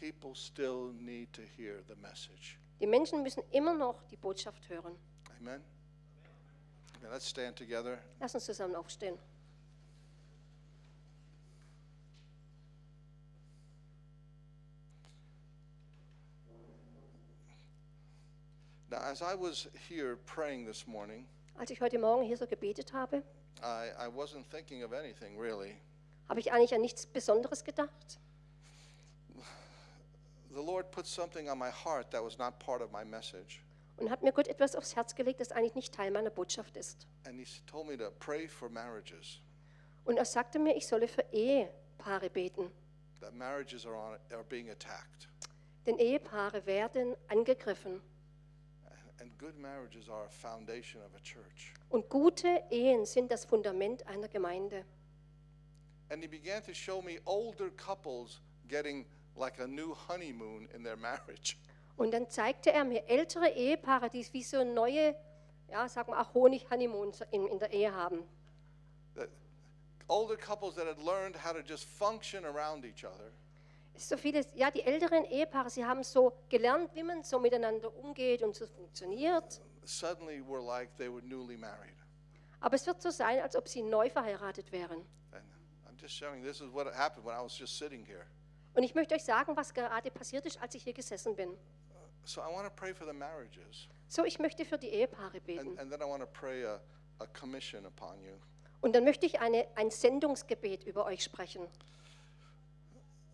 People still need to hear the message. Die Menschen müssen immer noch die Botschaft hören. Amen. Okay, let's stand together. Lass uns zusammen aufstehen. Now, as I was here praying this morning, Als ich heute Morgen hier so gebetet habe, I, I wasn't thinking of anything really. habe ich eigentlich an nichts Besonderes gedacht. The Lord put something on my heart that was not part of my message. Und hat mir Gott etwas aufs Herz gelegt, das eigentlich nicht Teil meiner Botschaft ist. And He told me to pray for marriages, Und er sagte mir, ich solle für Ehepaare beten. that marriages are, on, are being attacked. Denn Ehepaare werden angegriffen. And good marriages are a foundation of a church. Und gute Ehen sind das Fundament einer Gemeinde. And He began to show me older couples getting like a new honeymoon in their marriage. Und dann zeigte er mir ältere Ehepaare, die wie so neue, ja, sagen wir auch Honig-Honeymoon in, in der Ehe haben. That older couples that had learned how to just function around each other. So vieles, ja, die älteren Ehepaare, sie haben so gelernt, wie man so miteinander umgeht und so funktioniert. suddenly were like they were newly married. Aber es wird so sein, als ob sie neu verheiratet wären. And I'm just showing this is what happened when I was just sitting here. Und ich möchte euch sagen, was gerade passiert ist, als ich hier gesessen bin. So I want to pray for the marriages. So, ich möchte für die Ehepaare And, beten. and then I want to pray a, a commission upon you. Und dann möchte ich eine, ein Sendungsgebet über euch sprechen.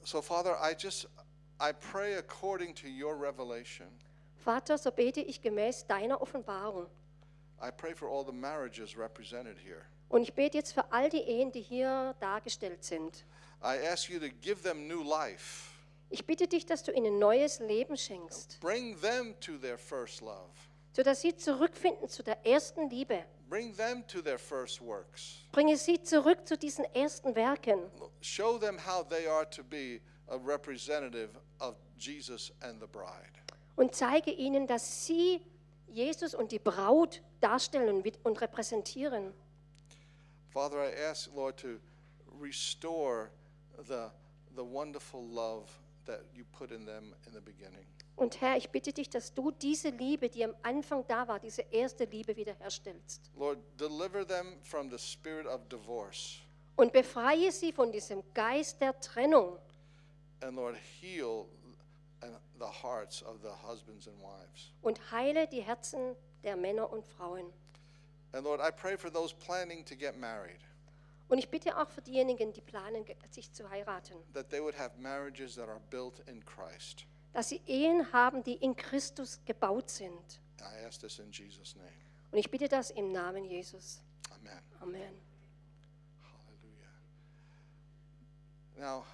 So, Father, I just I pray according to your revelation. Vater, so bete ich gemäß deiner Offenbarung. I pray for all the marriages represented here. Und ich bete jetzt für all die Ehen, die hier dargestellt sind. I ask you to give them new life. Ich bitte dich, dass du ihnen neues Leben schenkst, Bring them to their first love. sodass sie zurückfinden zu der ersten Liebe. Bring them to their first works. Bringe sie zurück zu diesen ersten Werken Show them how they are to be a representative of Jesus and the bride. und zeige ihnen, dass sie Jesus und die Braut darstellen und repräsentieren. Father, I ask, Lord, to restore the, the wonderful love that you put in them in the beginning. Und Herr, ich bitte dich, dass du diese Liebe, die am Anfang da war, diese erste Liebe wiederherstellst. Lord, deliver them from the spirit of divorce. Und befreie sie von diesem Geist der Trennung. And Lord, heal and the hearts of the husbands and wives. Und heile die Herzen der Männer und Frauen. And Lord, I pray for those planning to get married, Und ich bitte auch für diejenigen, die planen, sich zu heiraten, that they would have marriages that are built in Christ. dass sie Ehen haben, die in Christus gebaut sind. I ask this in Jesus' name. Und ich bitte das im Namen Jesus. Amen. Amen. Hallelujah. Now,